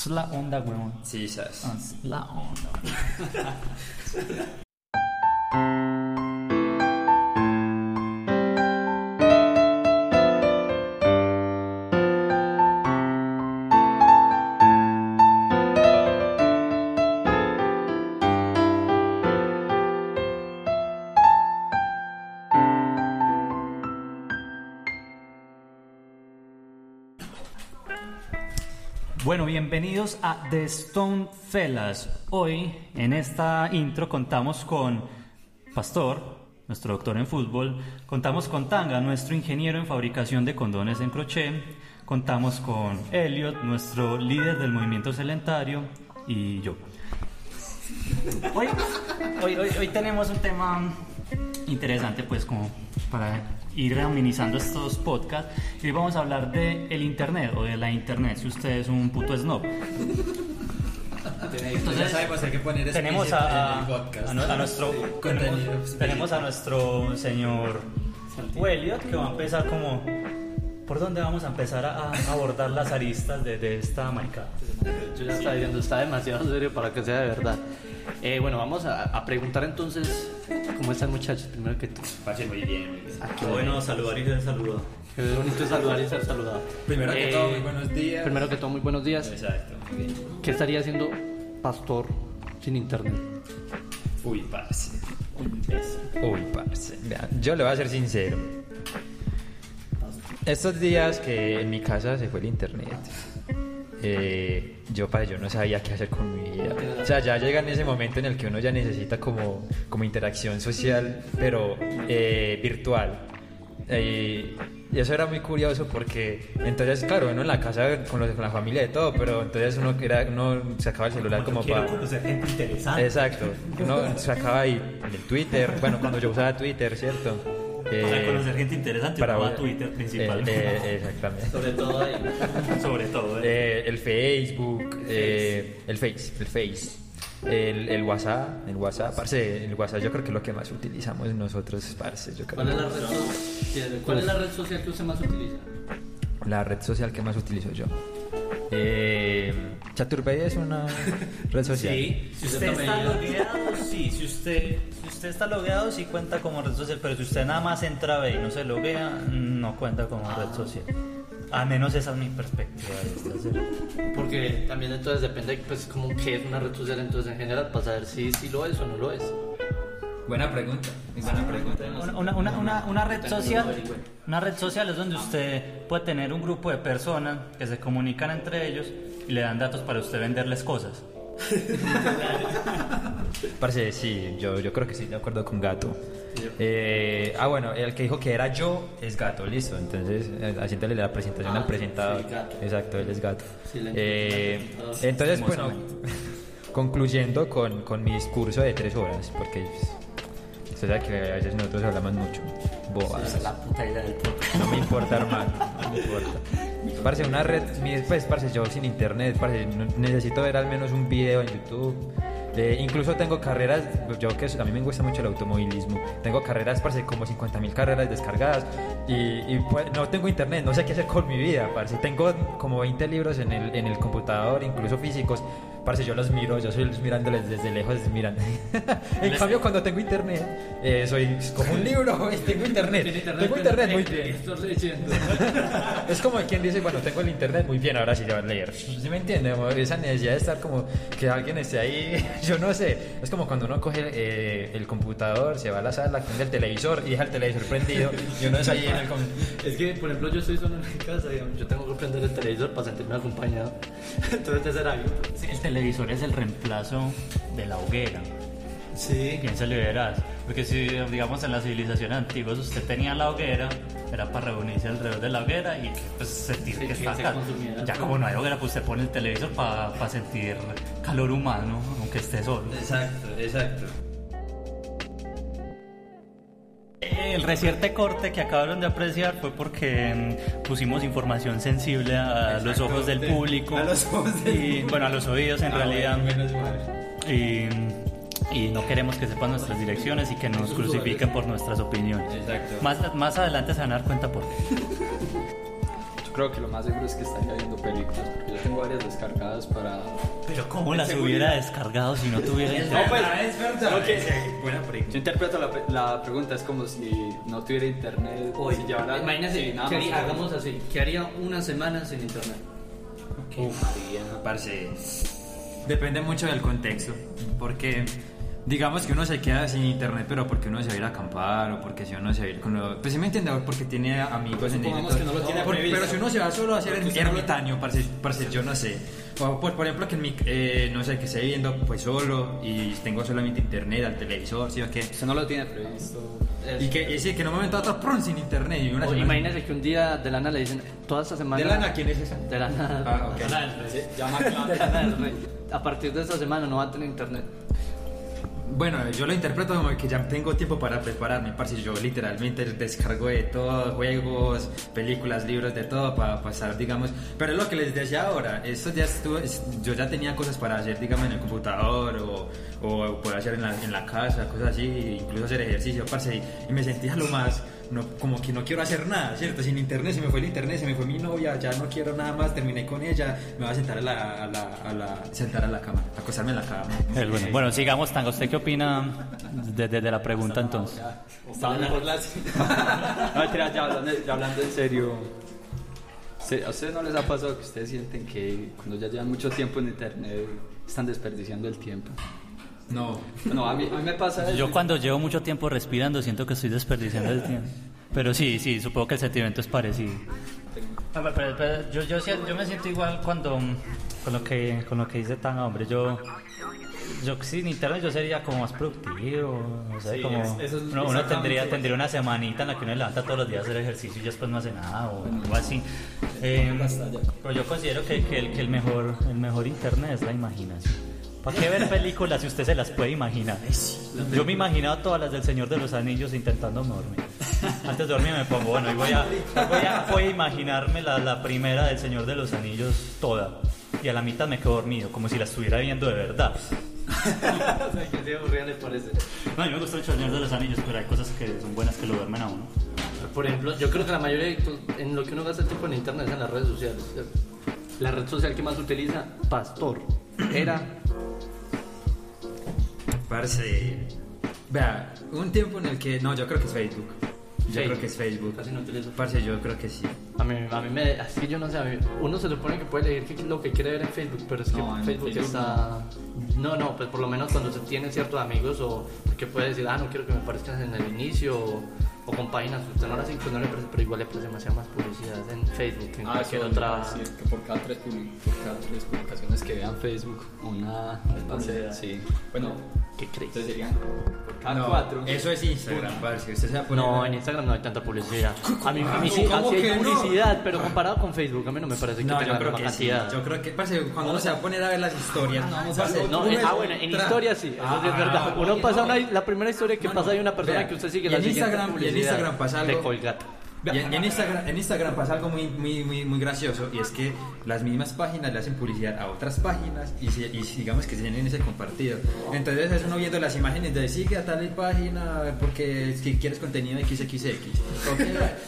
Es la onda, weón. Sí, sabes. Ah, Es la onda. bienvenidos a The Stone Fellas. Hoy en esta intro contamos con Pastor, nuestro doctor en fútbol, contamos con Tanga, nuestro ingeniero en fabricación de condones en crochet, contamos con Elliot, nuestro líder del movimiento celentario y yo. Hoy, hoy, hoy, hoy tenemos un tema interesante pues como para ir amenizando estos podcasts. Y hoy vamos a hablar de el internet o de la internet si usted es un puto snob. Entonces, sabemos, hay que poner tenemos a, en el podcast. a nu- a nuestro tenemos, a nuestro señor Elliot que va a empezar como por dónde vamos a empezar a, a abordar las aristas de, de esta marca Yo ya estaba diciendo, está demasiado serio para que sea de verdad. Eh, bueno, vamos a, a preguntar entonces, ¿cómo están muchachos? Primero que todo. Parce, muy bien, muy bien. Aquí, bueno saludar y ser saludado Qué bonito saludar y ser saludado. Primero que Eh, todo, muy buenos días. Primero que todo, muy buenos días. Exacto, muy bien. ¿Qué estaría haciendo Pastor sin internet? Uy, parce. Uy, parce. Vea, yo le voy a ser sincero. Estos días que en mi casa se fue el internet, eh, yo, para yo no sabía qué hacer con mi vida. O sea, ya llega en ese momento en el que uno ya necesita como, como interacción social, pero eh, virtual. Eh, y eso era muy curioso porque entonces, claro, uno en la casa con, los- con la familia y todo, pero entonces uno, era, uno sacaba el celular como quiero para... conocer gente interesante Exacto. Uno sacaba ahí en el Twitter, bueno, cuando yo usaba Twitter, ¿cierto? Para Eh, conocer gente interesante para para ver- Twitter principalmente eh, eh, exactamente. Sobre todo ahí. sobre todo ¿eh? Eh, el Facebook, eh, el Face, el Face, el, el WhatsApp, el WhatsApp, parce, el WhatsApp yo creo que es lo que más utilizamos nosotros, parce, yo creo. ¿Cuál es la red, ¿Cuál es la red social que usted más utiliza? La red social que más utilizo yo. Eh, Chaturbey es una red social. Sí, si usted está logueado, sí, si usted, si usted está logueado, sí cuenta como red social, pero si usted nada más entra ve y no se loguea, no cuenta como red social. Al menos esa es mi perspectiva de esta serie. Porque también entonces depende, pues, como que es una red social entonces en general, para saber si, si lo es o no lo es. Buena pregunta, buena pregunta. Una, una, una, una, una red social, una red social es donde usted puede tener un grupo de personas que se comunican entre ellos y le dan datos para usted venderles cosas. Parce, sí, yo, yo creo que sí, de acuerdo con Gato. Eh, ah, bueno, el que dijo que era yo es Gato, listo. Entonces, eh, haciéndole la presentación Ah, al presentador. sí, Gato. Exacto, él es Gato. Sí, Eh, entonces, bueno, concluyendo con, con mi discurso de tres horas, porque pues, usted sabe que a veces nosotros hablamos mucho. Esa es la puta idea del podcast. No me importa, hermano. No me importa. Parce, una red. Pues, parce, yo sin internet, parce, necesito ver al menos un video en YouTube. Eh, incluso tengo carreras, yo que a mí me gusta mucho el automovilismo, tengo carreras, parce, como 50 mil carreras descargadas y, y, pues, no tengo internet, no sé qué hacer con mi vida, parce. Tengo como 20 libros en el, en el computador, incluso físicos. Parce, yo los miro, yo soy mirándoles desde lejos, mirando. en cambio, cuando tengo internet, eh, soy como un libro, tengo internet. Tengo internet muy bien. Es como quien dice, bueno, tengo el internet muy bien, ahora sí ya va a leer. ¿Sí me entiende? Esa necesidad de estar como que alguien esté ahí, yo no sé. Es como cuando uno coge eh, el computador, se va a la sala, prende el televisor y deja el televisor prendido y uno es ahí en el... com- Es que, por ejemplo, yo estoy solo en mi casa, digamos, yo tengo que prender el televisor para sentirme acompañado. Entonces, ese era algo. El televisor es el reemplazo de la hoguera. Sí. Piénsalo y verás. Porque si, digamos, en las civilizaciones antiguas usted tenía la hoguera, era para reunirse alrededor de la hoguera y pues sentir Sí, que está acá. Ya como no hay hoguera, pues usted pone el televisor para sentir calor humano, aunque esté solo. Exacto, exacto. El reciente corte que acabaron de apreciar fue porque mm, pusimos información sensible a los ojos del público. A los ojos del y, Bueno, a los oídos en Ah, realidad. bueno, y no queremos que sepan nuestras direcciones y que nos crucifiquen por nuestras opiniones. Exacto. Más, más adelante se van a dar cuenta por qué. Yo creo que lo más seguro es que estaría viendo películas, porque yo tengo varias descargadas para... Pero ¿cómo las hubiera descargado si no tuviera No, internet? pues, es verdad. Ok. Buena pregunta. Yo interpreto la, la pregunta, es como si no tuviera internet, Hoy, si llevara... imagínese, nada ¿qué más haría- que- hagamos así, ¿qué haría una semana sin internet? Parce, depende mucho del contexto, porque digamos que uno se queda sin internet, pero porque uno se va a ir a acampar o porque si uno se va a ir con los... Pues sí me entiende, porque tiene amigos en Supongamos que no lo tiene Por- previsto. Pero si uno se va solo a hacer Porque el si no ermitaño, parce, parce, yo no sé. O, por, por ejemplo, que en mi, eh, no sé, que esté viviendo pues solo y tengo solamente internet al televisor, ¿sí o qué? Usted no lo tiene previsto. Y que, y sí, que en un momento a otro, ¡prum! sin internet y una O imagínese que un día de lana le dicen, toda esta semana... ¿De lana quién es esa? De lana. Ah, ok. de lana del rey. Llama De lana del rey. A partir de esta semana no va a tener internet. Bueno, yo lo interpreto como que ya tengo tiempo para prepararme, parce. Yo literalmente descargo de todo, juegos, películas, libros, de todo para pasar, digamos. Pero lo que les decía ahora, esto ya estuvo, es- yo ya tenía cosas para hacer, digamos, en el computador o, o hacer en la, en la casa, cosas así, incluso hacer ejercicio, parce. Y me sentía lo más, no, como que no quiero hacer nada, ¿cierto? Sin internet, se me fue el internet, se me fue mi novia, ya no quiero nada más, terminé con ella, me voy a sentar a la, a la, a la, sentar a la cama, acostarme en la cama. Eh, bueno, bueno, sigamos, Tanga. ¿Usted qué opina desde la pregunta entonces? Estaba mejor la... no, mentira, ya hablando, ya hablando en serio. ¿usted- ¿A ustedes no les ha pasado que ustedes sienten que cuando ya llevan mucho tiempo en internet están desperdiciando el tiempo? No. No, a mí, a mí me pasa eso. Yo cuando llevo mucho tiempo respirando siento que estoy desperdiciando el tiempo. Pero sí, sí, supongo que el sentimiento es parecido. Pero, pero- pero yo, yo, yo me siento igual cuando con lo que con lo que dice Tanga, hombre, yo yo sin internet yo sería como más productivo, no sé, Sí, como es- es uno, uno tendría tendría una semanita en la que uno levanta todos los días a hacer ejercicio y después no hace nada o algo así. Eh, pero yo considero que, que el, que el mejor el mejor internet es la imaginación. ¿Para qué ver películas si usted se las puede imaginar? Yo me he imaginado todas las del Señor de los Anillos intentando dormir. Antes de dormir me pongo, bueno, y voy a, voy a, voy a imaginarme la, la primera del Señor de los Anillos toda. Y a la mitad me quedo dormido, como si la estuviera viendo de verdad. parece. No, mí me gusta mucho el Señor de los Anillos, pero hay cosas que son buenas que lo duermen a uno. Por ejemplo, yo creo que la mayoría de en lo que uno gasta tiempo en internet es en las redes sociales. La red social que más utiliza, Pastor, era Parce, vea, un tiempo en el que, no, yo creo que es Facebook. Yo Facebook. creo que es Facebook. Casi no utilizo. Parce, yo creo que sí. A mí, a mí me. Así que yo no sé. a mí- uno se supone que puede elegir es lo que quiere ver en Facebook, pero es que No, en Facebook, Facebook está. No, no, pues por lo menos cuando se tiene ciertos amigos o que puede decir, ah, no quiero que me parezcas en el inicio o, o con páginas usted no las pues no le parece, pero igual le parece demasiada más publicidad en Facebook que en Ah, cualquier eso otra. otra... que por cada, tres por cada tres publicaciones que vean Facebook, una... publicidad. Sí. Bueno, ¿Qué crees? entonces serían por cada no, cuatro. Eso es Instagram, parce. Usted se va a poner. No, en Instagram no hay tanta publicidad. A mí, a mí sí, ¿Cómo así hay no? publicidad, pero comparado con Facebook, a mí no me parece que No, tenga la sí. Yo creo que, parce, cuando uno se va a poner a ver las historias. No, tú eh, ves ah, bueno, en historia sí, eso sí es Ah, verdad. Uno no, pasa no. una, la primera historia que No, pasa hay una persona Vea, que usted sigue la en siguiente Instagram- pasa de algo- Colgate. Y en, y en Instagram, en Instagram pasa algo muy, muy, muy, muy gracioso y es que las mismas páginas le hacen publicidad a otras páginas y, si- y digamos que tienen ese compartido. Entonces es uno viendo las imágenes de sigue a tal página porque si quieres contenido XXX.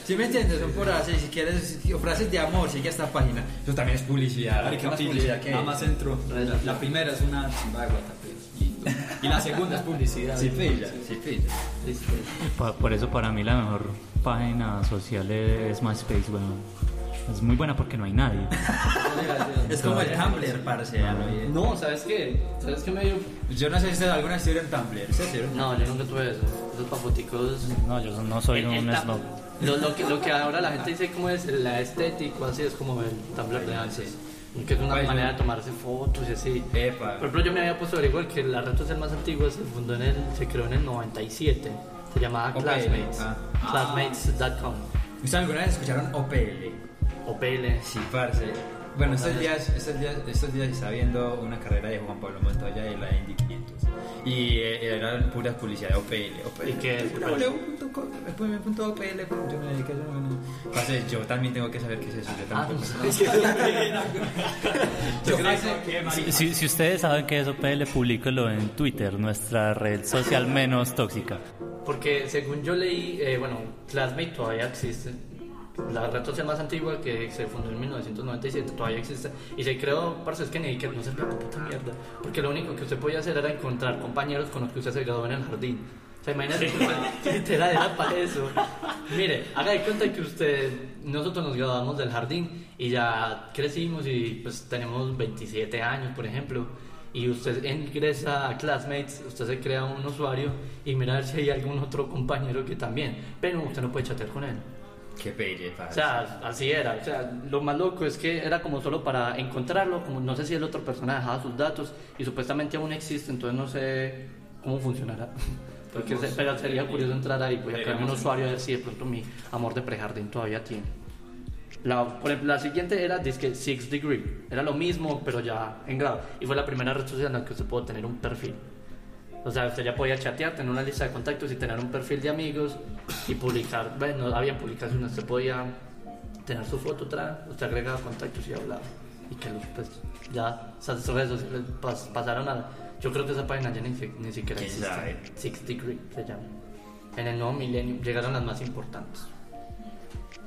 Si me entiendes, son por así, si quieres frases de amor, sigue a esta página. Eso también es publicidad. ¿Qué más publicidad que Nada más entro. La, la primera es una chimba de Guatapé. Y la segunda es publicidad. Sí, pilla, sí, pilla. Por, eso para mí la mejor página social es MySpace, bueno. Es muy buena porque no hay nadie. Es como el Tumblr, bien. No, ¿sabes qué? ¿Sabes qué me dio? Yo no sé si alguna estuvieron en Tumblr. No, yo nunca tuve eso. Esos papoticos. No, yo no soy un snob. Lo, lo que, lo que ahora la gente dice como es la estética, así es como el Tumblr de antes. Que es una manera de tomarse fotos y así. Epa. Por ejemplo, yo me había puesto a averiguar que la red social más antigua se fundó en el, se creó en el 97. Se llamaba OPL, Classmates. ah. Classmates.com. ¿Ustedes alguna vez escucharon OPL? O PL. Sí, parce. Bueno, estos días, estos días, estos días estaba viendo una carrera de Juan Pablo Montoya de la Indy 500 y eh, era pura publicidad de OPL. OPL. ¿Y qué es? OPL, yo me dediqué a eso, bueno. Parce, yo también tengo que saber qué es eso. Yo Ah, tampoco. Si, si- si ustedes saben que es OPL, publíquelo en Twitter, nuestra red social menos tóxica. Porque según yo leí, eh, bueno, Classmate todavía existe. La red social más antigua que se fundó en 1997, todavía existe. Y se creó, parce, es que ni que no se con puta mierda. Porque lo único que usted podía hacer era encontrar compañeros con los que usted se graduó en el jardín. O sea, imagínate que literal era para eso. Mire, haga de cuenta que usted, nosotros nos graduamos del jardín y ya crecimos y pues tenemos 27 años, por ejemplo. Y usted ingresa a Classmates, usted se crea un usuario y mira a ver si hay algún otro compañero que también. Pero usted no puede chatear con él. Qué pelle, O sea, así era. O sea, lo más loco es que era como solo para encontrarlo, como no sé si el otro persona dejaba sus datos y supuestamente aún existe, entonces no sé cómo funcionará. Porque se- pero sería curioso entrar ahí, voy a crearme un usuario a ver si de pronto mi amor de prejardín todavía tiene. La, por ejemplo, la siguiente era Disque Six Degree. Era lo mismo, pero ya en grado. Y fue la primera red social en la que usted pudo tener un perfil. O sea, usted ya podía chatear, tener una lista de contactos y tener un perfil de amigos y publicar. Bueno, no había publicaciones, usted podía tener su foto atrás, usted agregaba contactos y hablaba. Y que los, pues, ya esas redes sociales pas- pasaron a. Yo creo que esa página ya ni, ni siquiera ¿Quién existe. sabe? Six Degree se llama. En el nuevo milenio llegaron las más importantes.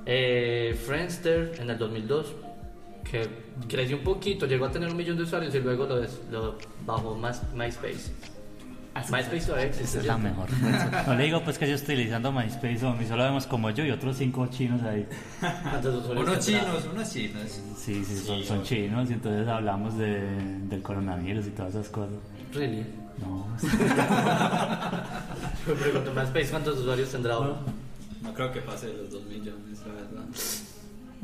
Eh, Friendster en el 2002, que creció un poquito, llegó a tener un millón de usuarios y luego lo, des- lo bajó más MySpace. MySpace todavía existe. Esa es la mejor. No le digo pues que yo estoy utilizando MySpace o a mí solo vemos como yo y otros cinco chinos ahí. ¿Cuántos usuarios Unos chinos, unos chinos. Sí, sí, son, son chinos y entonces hablamos de, del coronavirus y todas esas cosas. Really? No, Me pregunto, MySpace, ¿cuántos usuarios tendrá ahora? No creo que pase de los 2 millones, la verdad.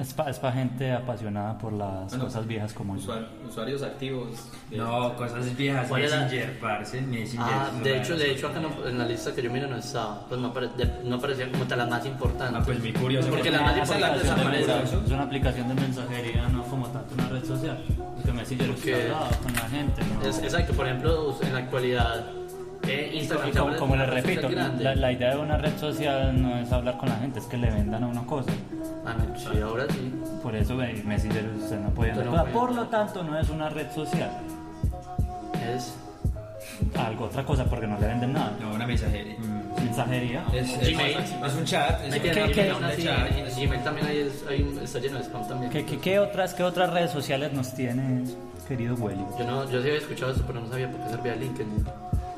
Es para es pa gente apasionada por las Bueno, cosas viejas como yo. Usuar- usuarios activos. No, cosas viejas. ¿Cuál era? Messenger, parce. Messenger. Ah, es de hecho, de hecho acá no- en la lista que yo miro no estaba, pues no, apare- de- no aparecía como tal la más importante. Ah, pues muy curioso. Porque la más importante desaparece. es una aplicación de mensajería, no como tanto una red social. Porque Messenger Porque- hablaba con la gente, ¿no? Es- exacto, por ejemplo, en la actualidad, eh, Instagram como, es como una les repito, la, la idea de una red social no es hablar con la gente, es que le vendan a una cosa. Ah, no, sí, ahora sí. Por eso ve, Messenger usted no puede no puede. Por lo tanto, no es una red social. Es Algo, otra cosa, porque no le venden nada. No, una mensajería. Mm. Mensajería. Es, es- Gmail. es un chat. Es Hay un que ¿Qué- Gmail qué- chat. en también hay, hay está lleno de spam también. ¿Qué, qué, qué otras, ¿Qué otras redes sociales nos tiene, querido Welly? Yo, no, yo sí había escuchado eso, pero no sabía por qué servía LinkedIn.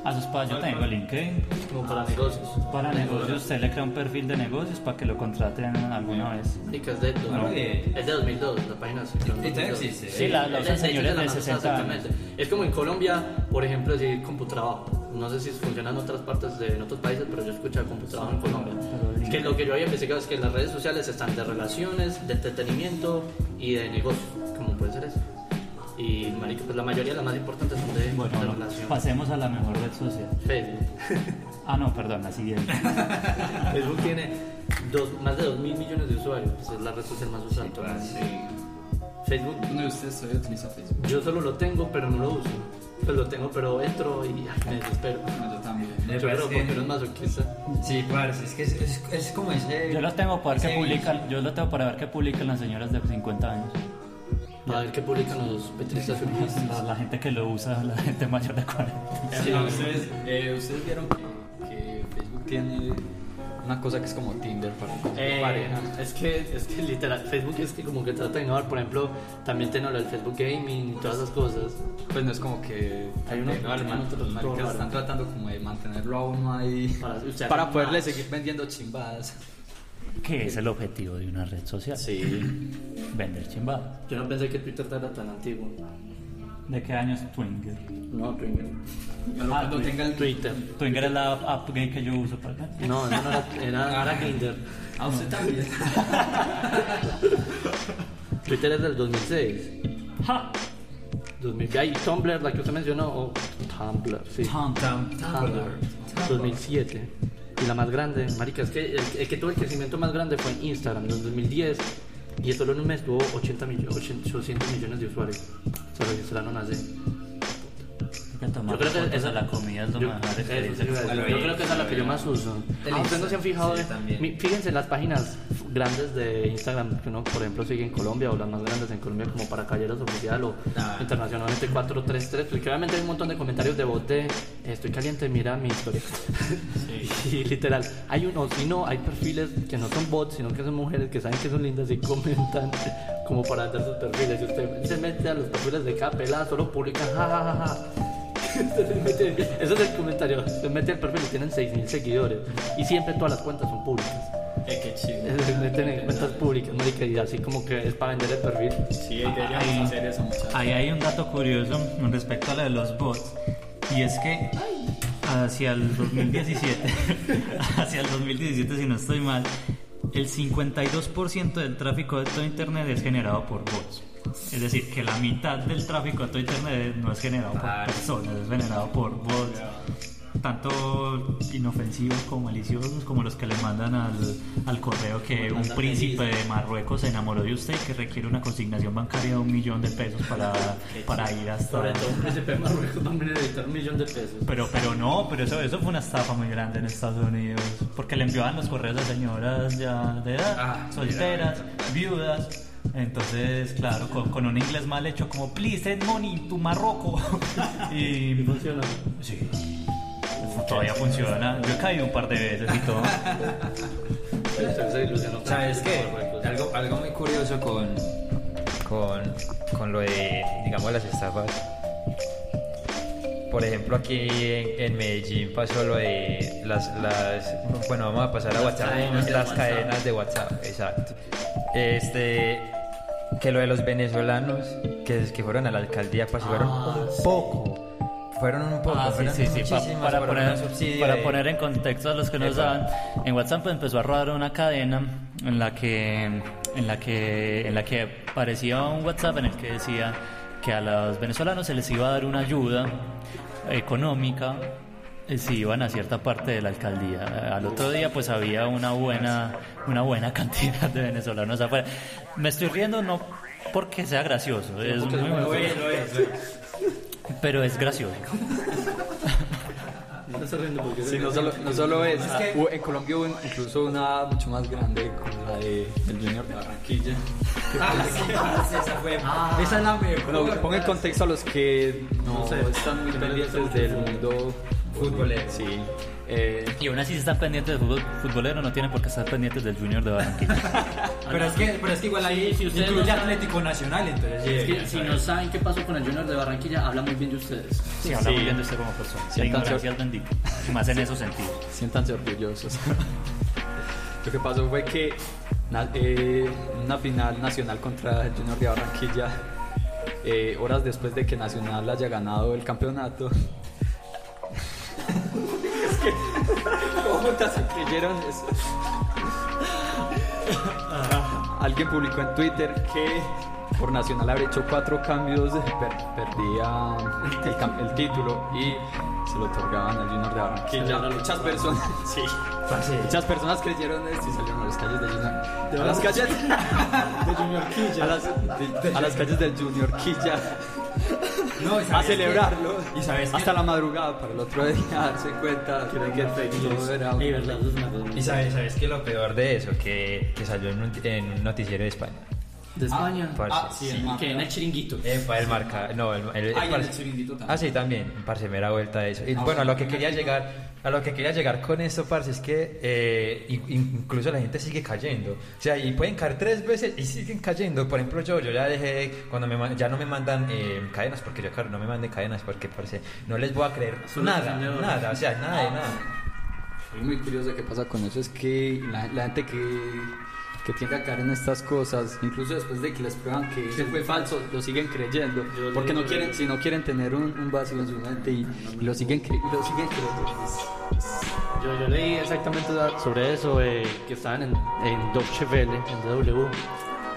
Ah, eso es para, yo tengo LinkedIn. Como para negocios. Para negocios, usted le crea un perfil de negocios para que lo contraten alguna vez. Marica, es de, bien. es de 2002, la página. sí, ¿Y todavía 2002. existe? Sí, la- de- señores de más 60 usada, años. Es como en Colombia, por ejemplo, decir CompuTrabajo. No sé si funciona en otras partes, de, en otros países, pero yo escucho CompuTrabajo en Colombia. Que lo que yo había investigado es que las redes sociales están de relaciones, de entretenimiento y de negocios. ¿Cómo puede ser eso? Y, marica, pues la mayoría, las más importantes son de, Bueno, de no, relaciones. pasemos a la mejor red social. Facebook. Ah, no, perdón, la siguiente. Facebook tiene dos, más de 2 mil millones de usuarios. Pues es la red social más usada. todo el mundo. Facebook, Uno de ustedes todavía utiliza Facebook. yo solo lo tengo, pero no lo uso. Pues lo tengo, pero entro y ay, me desespero. No, yo también. Yo creo porque eres masoquista. Sí, parce, es que es, es, es como ese. Yo lo tengo para ver qué publican, yo lo tengo para ver qué publican las señoras de 50 años. A ver qué publican los petristas feministas. La, la gente que lo usa, la gente mayor de 40. Sí, ustedes, eh, ustedes vieron que, que Facebook tiene una cosa que es como Tinder para Eh, pareja. es que, es que literal, Facebook es que como que trata de innovar, por ejemplo, también tiene lo del Facebook Gaming y todas esas cosas. Pues no es como que Hay unos- no, están tratando como de mantenerlo a uno ahí Para- o sea, para poderle seguir vendiendo chimbadas. ¿Qué es el objetivo de una red social? Sí. Vender chimbada. Yo no pensé que Twitter era tan antiguo. ¿De qué año es Twinger? No, Twitter. Ah, cuando Twi- tenga el Twitter. Twinger es la app gay que yo uso para acá. No, no, no era, era, era Grindr. A usted también. Twitter es del 2006. ¡Ja! 2000. Hay Tumblr, la que usted mencionó, o Tumblr, sí. Tam. Tumblr. 2007. Y la más grande, marica, es que el, que tuvo el crecimiento más grande fue en Instagram, en el 2010. Y solo en un mes tuvo 80 millones, 800 millones de usuarios. Se registraron así. Yo creo que esa, a la comida es lo yo, mejor. eso sí Yo y- creo que esa es la que yo más uso. Ah, ustedes no se han fijado. sí, de- fíjense en las páginas grandes de Instagram que uno, por ejemplo, sigue en Colombia o las más grandes en Colombia como para Caballeros Oficial o Ah. internacionalmente 433, pues que obviamente hay un montón de comentarios de bot de estoy caliente, mira mi historia. y literal, hay uno, si no, hay perfiles que no son bots, sino que son mujeres que saben que son lindas y comentan como para hacer sus perfiles. Si usted se mete a los perfiles de cada pelada, solo publican jajajaja. Usted se mete- Ese es el comentario. Se mete al perfil y tienen 6.000 seguidores. Y siempre todas las cuentas son públicas. Eh, qué chido. Se meten en cuentas públicas, marica, y así como que es para vender el perfil. Sí, deberíamos Ahí- hacer eso, muchachos. Ahí hay un dato curioso con respecto a lo de los bots. Y es que hacia el 2017, hacia el 2017 si no estoy mal, el 52% del tráfico de todo Internet es generado por bots. Es decir, que la mitad del tráfico de todo Internet no es generado por personas, es generado por bots. Tanto inofensivos como maliciosos, como los que le mandan al, al correo que un príncipe de Marruecos se enamoró de usted y que requiere una consignación bancaria de un millón de pesos para, para ir hasta... Sobre todo un príncipe de Marruecos también necesita un millón de pesos. Pero, pero no, pero eso, eso fue una estafa muy grande en Estados Unidos. Porque le enviaban los correos a señoras ya de edad, Ah, solteras, viudas. Entonces, claro, con, con un inglés mal hecho como Please send money to Marroco. y Y funciona. sí, todavía funciona. Yo he caído un par de veces y todo. ¿Sabes qué? Algo, algo muy curioso con, con, con lo de, digamos, las estafas. Por ejemplo, aquí en, en Medellín pasó lo de las, las... Bueno, vamos a pasar a Las WhatsApp. cadenas de las WhatsApp. cadenas de WhatsApp, exacto. Este... Que lo de los venezolanos que, que fueron a la alcaldía, pues fueron Ah, un sí. poco. Fueron un poco. Ah, sí, fueron sí, sí, pa- muchísimas para, poner, un subsidio para de- poner en contexto a los que no saben, en WhatsApp pues, empezó a rodar una cadena en la que en la que en la que aparecía un WhatsApp en el que decía que a los venezolanos se les iba a dar una ayuda económica eh, si iban a cierta parte de la alcaldía. Al otro día pues había una buena una buena cantidad de venezolanos afuera. Me estoy riendo no porque sea gracioso, es muy- es. pero es gracioso. No te estás riendo porque Sí, no solo, no solo es. en Colombia hubo incluso una mucho más grande como la de el Junior de Barranquilla. Ah, sí, esa fue. Esa es la mejor. Bueno, ponga en contexto a los que no sé, están muy pendientes del mundo Futbolero. Sí. Eh, Y aún así si están pendientes del fútbol futbolero no tienen por qué estar pendientes del Junior de Barranquilla. Pero es que, pero es que igual ahí si ustedes incluye no saben- Atlético Nacional, entonces. Es que si no saben qué pasó con el Junior de Barranquilla, habla muy bien de ustedes. Sí, habla Sí. muy bien de usted como persona. Bendita. Y más en esos sentidos. siéntanse orgullosos. Lo que pasó fue que eh, en una final nacional contra el Junior de Barranquilla, eh, horas después de que Nacional haya ganado el campeonato, es que, ¿cómo eso? Ah, Alguien publicó en Twitter que por Nacional haber hecho cuatro cambios, per- perdía el, cam- el título y se lo otorgaban al Junior de Barranquilla. Muchas personas, sí, muchas personas creyeron esto y salieron a las calles de Junior. A las calles de Junior Quilla. A las, de- a las calles del Junior Quilla No, ¿y a celebrarlo. hasta la madrugada para el otro día darse cuenta que todo era Y sabes, sabes que lo peor de eso, que, que salió en un, en un noticiero de España. De España. Parce, Ah, sí, el que en el chiringuito. Epa, el marca, no, el, el- Ah, parce- el chiringuito también. Ah, sí, también, parce, me da vuelta a eso. Y bueno, a lo que quería llegar, a lo que quería llegar con esto, parce, es que eh, in- incluso la gente sigue cayendo. O sea, y pueden caer tres veces y siguen cayendo. Por ejemplo, yo, yo ya dejé, cuando me, ya no me mandan eh, cadenas, porque yo, claro, no me manden cadenas, porque, parce, no les voy a creer nada, nada, o sea, nada de nada. Algo muy curioso que pasa con eso es que la, la gente que, que tiende a caer en estas cosas, incluso después de que les prueban que fue falso, lo siguen creyendo. Yo Porque no quieren, si no quieren tener un, un vacío en su mente y, y lo siguen, lo siguen creyendo. Yo, yo leí exactamente sobre eso, eh, que estaban en, en Deutsche Welle, en DW.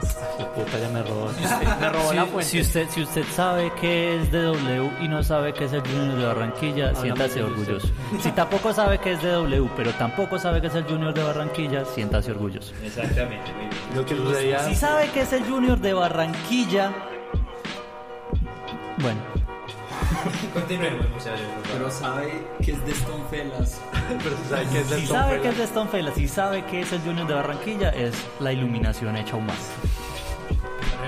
Esta puta ya me robó. Me robó la Si, fuente. si usted, si usted sabe que es de W y no sabe que es el Junior de Barranquilla, siéntase orgulloso. Si tampoco sabe que es de W, pero tampoco sabe que es el Junior de Barranquilla, siéntase orgulloso. Exactamente. Lo que sucedía. Si sabe que es el Junior de Barranquilla, bueno, Continuemos, muchachos. Pero sabe que es de Stone Fellas. Pero si sabe que es de Si sabe que es de Stone Fellas, si sabe que es el Junior de Barranquilla, es la iluminación hecha aún más.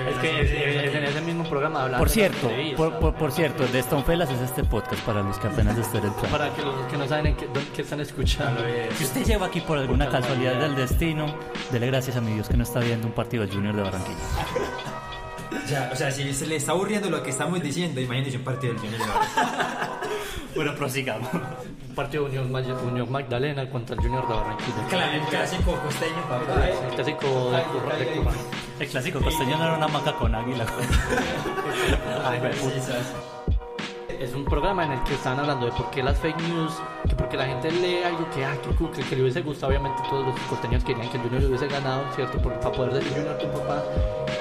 Es que es, es en ese mismo programa hablando Por de cierto, entrevistas. por, por, por cierto, de Stone Fellas es este podcast para los que apenas estén entrando. Para que los que no saben en qué, qué están escuchando. Si usted lleva aquí por alguna casualidad del destino, dele gracias a mi Dios que no está viendo un partido del Junior de Barranquilla. Ya, o sea, si se le está aburriendo lo que estamos diciendo, imagínese un partido del Junior. Bueno, prosigamos. Un partido Unión, Unión Magdalena contra el Junior de Barranquilla. Claro, el clásico costeño, papá. El clásico de Curra- de Curra. El clásico costeño no era una maca con águila. Ay, puta. Es un programa en el que están hablando de por qué las fake news, que porque la gente lee algo que, ah, que, que, le hubiese gustado, obviamente todos los costeños querían que el Junior le hubiese ganado, ¿cierto? Por, para poder decir Junior tu papá,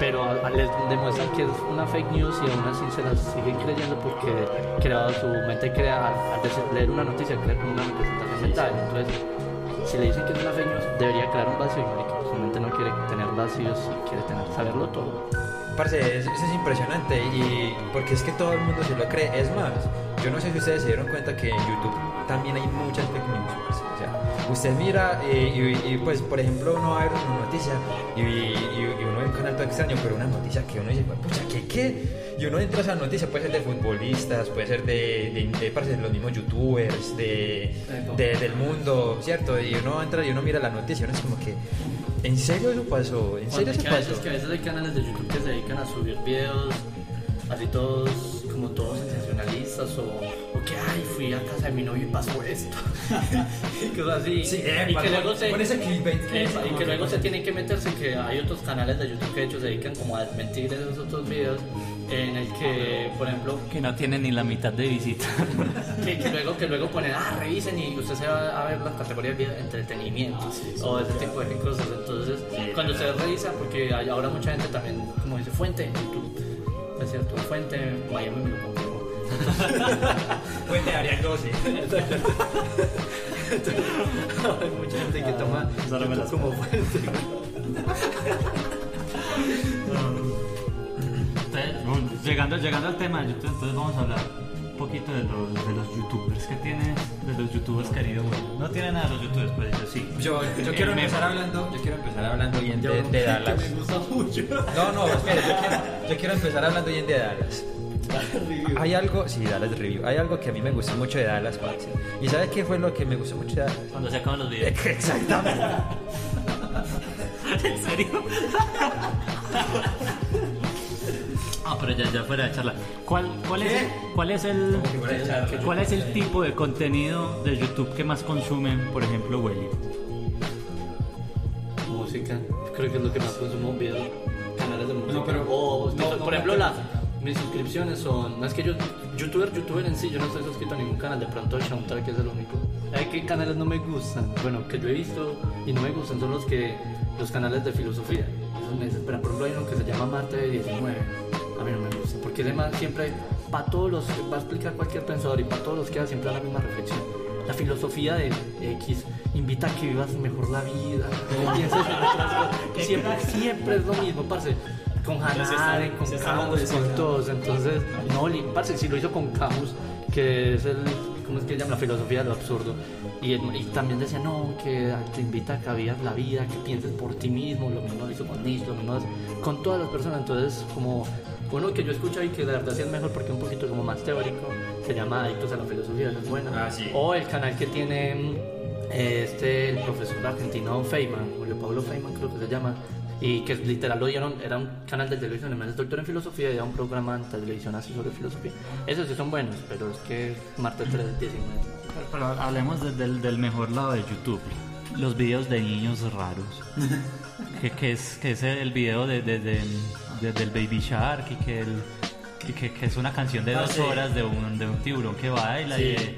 pero les demuestran que es una fake news y aún así se las siguen creyendo porque crea, su mente crea, al leer una noticia, crea una representación mental. Entonces, si le dicen que es una fake news, debería crear un vacío y su mente no quiere tener vacíos y quiere tener, saberlo todo. Parce, es- eso es impresionante y porque es que todo el mundo se lo cree. Es más, yo no sé si ustedes se dieron cuenta que en YouTube también hay muchas fake news. O sea, usted mira eh, y, y, pues, por ejemplo, uno va a ver una noticia y, y- y uno todo extraño, pero una noticia que uno dice, pucha, ¿qué qué? Y uno entra a esa noticia, puede ser de futbolistas, puede ser de, de, de, de los mismos youtubers, de, de- del mundo, ¿cierto? Y uno entra y uno mira la noticia y uno es como que, ¿en serio eso pasó? ¿En serio eso pasó? veces, que a veces hay canales de YouTube que se dedican a subir videos así todos como todos sensacionalistas o, o que ay fui a casa de mi novio y pasó esto y cosas así. Sí, y que luego se pon ese clickbait que- y que luego se tienen que meterse que hay otros canales de YouTube que de hecho se dedican como a desmentir esos otros videos en el que por ejemplo Que no tiene ni la mitad de visitas. que, que luego que luego ponen ah revisen y usted se va a ver las categorías de entretenimiento o ese tipo de cosas entonces cuando usted revisa porque hay ahora mucha gente también como dice fuente en YouTube es cierto fuente Miami me lo confirmó Puente Arial 12. hay mucha gente que toma me las como fuente. Entonces, bueno, llegando, llegando al tema de YouTube, entonces vamos a hablar poquito de los, de los youtubers que tienes, de los youtubers queridos. Bueno, no tiene nada de los youtubers, pues yo sí. Yo, yo quiero empezar hablando, yo quiero empezar hablando bien de, de Dallas. me gusta mucho No, no, espere, yo quiero, yo quiero empezar hablando bien de Dallas. Hay algo, sí, Dallas Review. Hay algo que a mí me gustó mucho de Dallas, parce. ¿Y sabes qué fue lo que me gustó mucho de Dallas? Cuando se acaban los videos. Exactamente. ¿En serio? Ah, pero ya, ya fuera de charla. ¿Cuál, cuál, es, cuál, es el? ¿Cuál es el tipo de contenido de YouTube que más consumen, por ejemplo, Welly? música. Creo que es lo que más consumo videos canales de música. No, pero- o no, no, por ejemplo no, las mis suscripciones son no es que yo youtuber youtuber en sí yo no estoy suscrito a ningún canal. De pronto Soundtrack es el único. Hay que canales no me gustan bueno que yo he visto y no me gustan son los que los canales de filosofía. Esos me desesperan por ejemplo hay uno que se llama Marte de 19 a mí no me gusta porque además siempre para todos los va a explicar cualquier pensador y para todos los queda siempre la misma reflexión la filosofía de X invita a que vivas mejor la vida, que pienses en otras cosas. Siempre, siempre es lo mismo, parce. Con se está- Hanare, con Camus, con todos. Entonces, no, parce, si lo hizo con Camus, que es el, ¿cómo es que se llama? La filosofía de lo absurdo. Y, y también decía, no, que te invita a que vivas la vida, que pienses por ti mismo. Lo mismo lo hizo con Nietzsche, lo mismo con todas las personas. Entonces, como uno que yo escucho y que de verdad sí es mejor porque es un poquito como más teórico, se llama Adictos a la Filosofía, eso es bueno. Ah, sí. O el canal que tiene mm, este, el profesor argentino Feynman, Julio Pablo Feynman creo que se llama, y que literal lo dieron, era un canal de televisión, además es doctor en filosofía y da un programa en televisión así sobre filosofía. Esos sí son buenos, pero es que martes 3, 19. Pero hablemos de- del, del mejor lado de YouTube. Los videos de niños raros. que, que es, que es el video de, de- de- de- del Baby Shark y que, el, y que, que es una canción de dos horas de un, de un tiburón que baila y, de,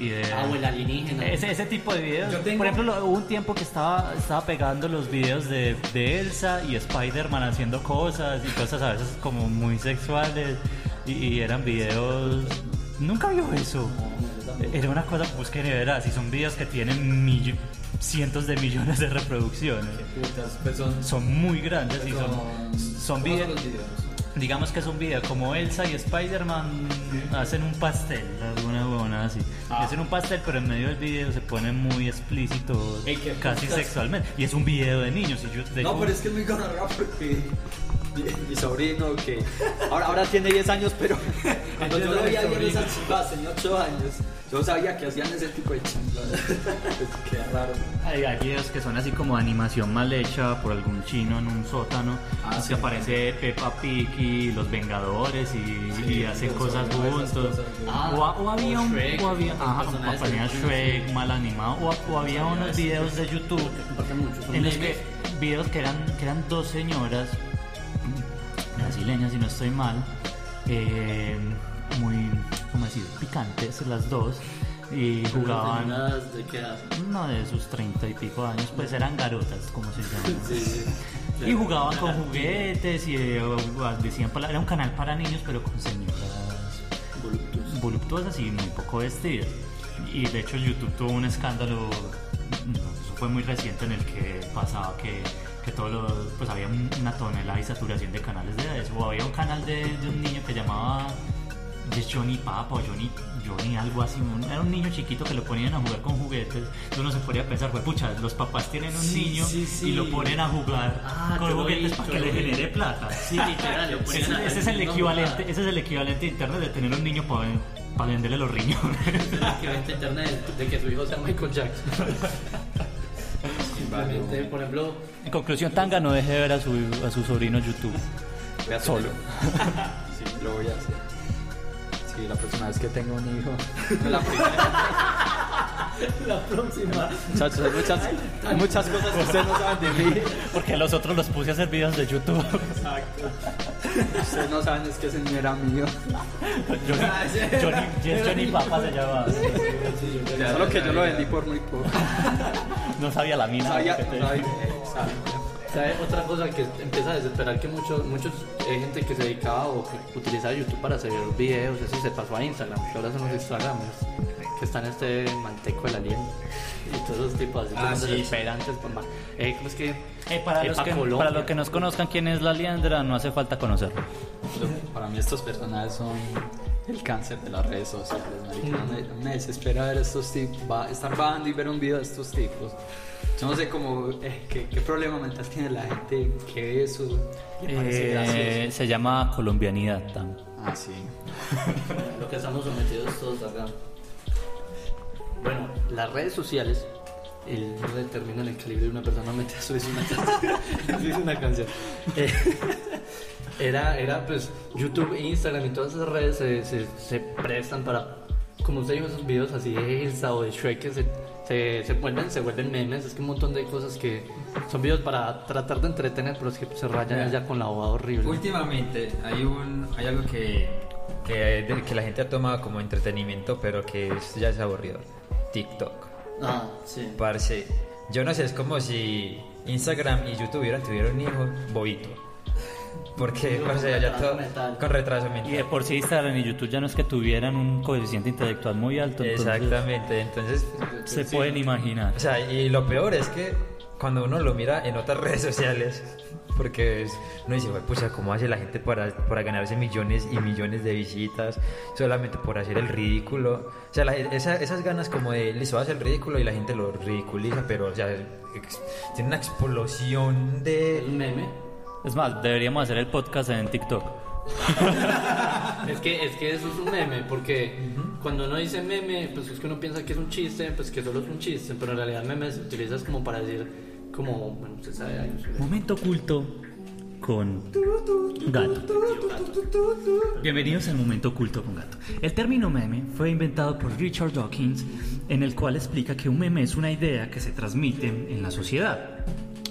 y, de- Ah, o el alienígena. ese, ese tipo de videos. Tengo- Por ejemplo, lo- hubo un tiempo que estaba, estaba pegando los videos de, de Elsa y Spider-Man haciendo cosas y cosas a veces como muy sexuales y, y eran videos... Nunca vio eso. Era una cosa, busquen y verás, y son videos que tienen millo- cientos de millones de reproducciones. Putas, pues son. Son muy grandes y son, son ¿cómo videos... digamos que es un video como Elsa y Spider-Man hacen un pastel, alguna huevona así. Ah. Hacen un pastel, pero en medio del video se pone muy explícito, Ey, qué casi podcast. sexualmente. Y es un video de niños. Y yo, de No, pero es que es muy gonorrea porque mi, sobrino, que ahora, ahora tiene 10 años, pero cuando yo lo esas chivas, tenía 8 años, yo sabía que hacían ese tipo de. Pues queda raro. Hay, hay videos que son así como animación mal hecha por algún chino en un sótano. Ah, que sí. aparece Peppa Pig y los Vengadores y, y hacen cosas juntos. Ah, o, o había o un, Shrek, o había, ajá, Shrek mal animado. O, o había unos videos de YouTube en los que videos que eran, que eran dos señoras brasileñas, si no estoy mal, eh, muy, ¿cómo decir? Picantes las dos. Y jugaban. ¿De qué? No de sus treinta y pico años, pues eran garotas, como se llama. Sí, sí. Y jugaban con juguetes y eh, decían, era un canal para niños, pero con señoras Voluptuosos. voluptuosas y muy poco vestidas. Y de hecho YouTube tuvo un escándalo, eso fue muy reciente, en el que pasaba que, que todo lo, pues había un- una tonelada y saturación de canales de eso. O había un canal de, de un niño que llamaba de Johnny Papa o Johnny, Johnny algo así. un- era un niño chiquito que lo ponían a jugar con juguetes. Uno se podía pensar, pues pucha, los papás tienen un Sí, niño sí, sí. y lo ponen a jugar Ah, con juguetes vi, para que le genere plata. Sí, literal, lo ponían Ese, a- ese es el equivalente, ese es el equivalente de internet de tener un niño para venderle los riñones. que vente internet de que su hijo sea Michael Jackson. Simplemente, por ejemplo, En conclusión, Tanga no deje de ver a su, a su sobrino YouTube. Solo. Sí, lo voy a hacer. Sí, la próxima vez que tenga un hijo. La primera. la próxima. Muchachos, hay muchas, hay muchas cosas que ustedes no saben de mí. Porque los otros los puse a hacer videos de YouTube. Exacto. Ustedes no saben es que ese niño era mío. Johnny, Johnny, Yes, Johnny Papa se llama. Solo que yo lo vendí por muy poco. No sabía la mina. Sabía, que te- no sabía. Exacto. ¿Sabe otra cosa que empieza a desesperar que muchos, muchos eh, gente que se dedicaba o que utilizaba YouTube para hacer videos, eso se pasó a Instagram, que ahora son los Instagramers, que están este manteco del aliento y todos esos tipos así Ah, sí. desesperantes. pues, Eh, ¿Cómo es que? Eh, para, los Epa que, para los que nos conozcan quién es la liendra, no hace falta conocerlo. Para mí estos personajes son el cáncer de las redes sociales. marica. Me, me desespera ver estos tipos, va, estar bajando y ver un video de estos tipos. Yo no sé cómo, eh, qué, qué problema mental tiene la gente que ve eso. Le parece Eh, gracioso. se llama colombianidad. Ah, sí. lo que estamos sometidos todos acá. Bueno, las redes sociales el, no determinan el calibre de una persona. No, eso es una canción. Una canción. Eh, era, era pues YouTube, Instagram y todas esas redes se, se, se prestan para, como usted dijo, esos videos así de Elsa o de Shrek que se, se, se vuelven, se vuelven memes. Es que un montón de cosas que son videos para tratar de entretener, pero es que se rayan Ya. ya con la bobada horrible. Últimamente hay un hay algo que, que la gente ha tomado como entretenimiento, pero que es- ya es aburrido. TikTok. Ah, sí. Parce, yo no sé, es como si Instagram y YouTube hubieran tuvieron un hijo bobito. Porque, Con parce, ya retraso todo mental. con retraso Y de mental. por sí Instagram y YouTube ya no es que tuvieran un coeficiente intelectual muy alto. entonces Exactamente, entonces, Se pueden imaginar. o sea, y lo peor es que cuando uno lo mira en otras redes sociales, porque es- uno dice, "Güey, pucha, ¿cómo hace la gente para, para ganarse millones y millones de visitas solamente por hacer el ridículo? O sea, la- esa- esas ganas como de, a hacer el ridículo y la gente lo ridiculiza, pero, o sea, tiene una explosión de... El meme. Es más, deberíamos hacer el podcast en TikTok. Es que, es que eso es un meme, porque cuando uno dice meme, pues es que uno piensa que es un chiste, pues que solo es un chiste, pero en realidad meme se utiliza como para decir, como, bueno, usted sabe, hay un- Momento oculto con Gato. Bienvenidos al Momento oculto con Gato. El término meme fue inventado por Richard Dawkins, en el cual explica que un meme es una idea que se transmite en la sociedad.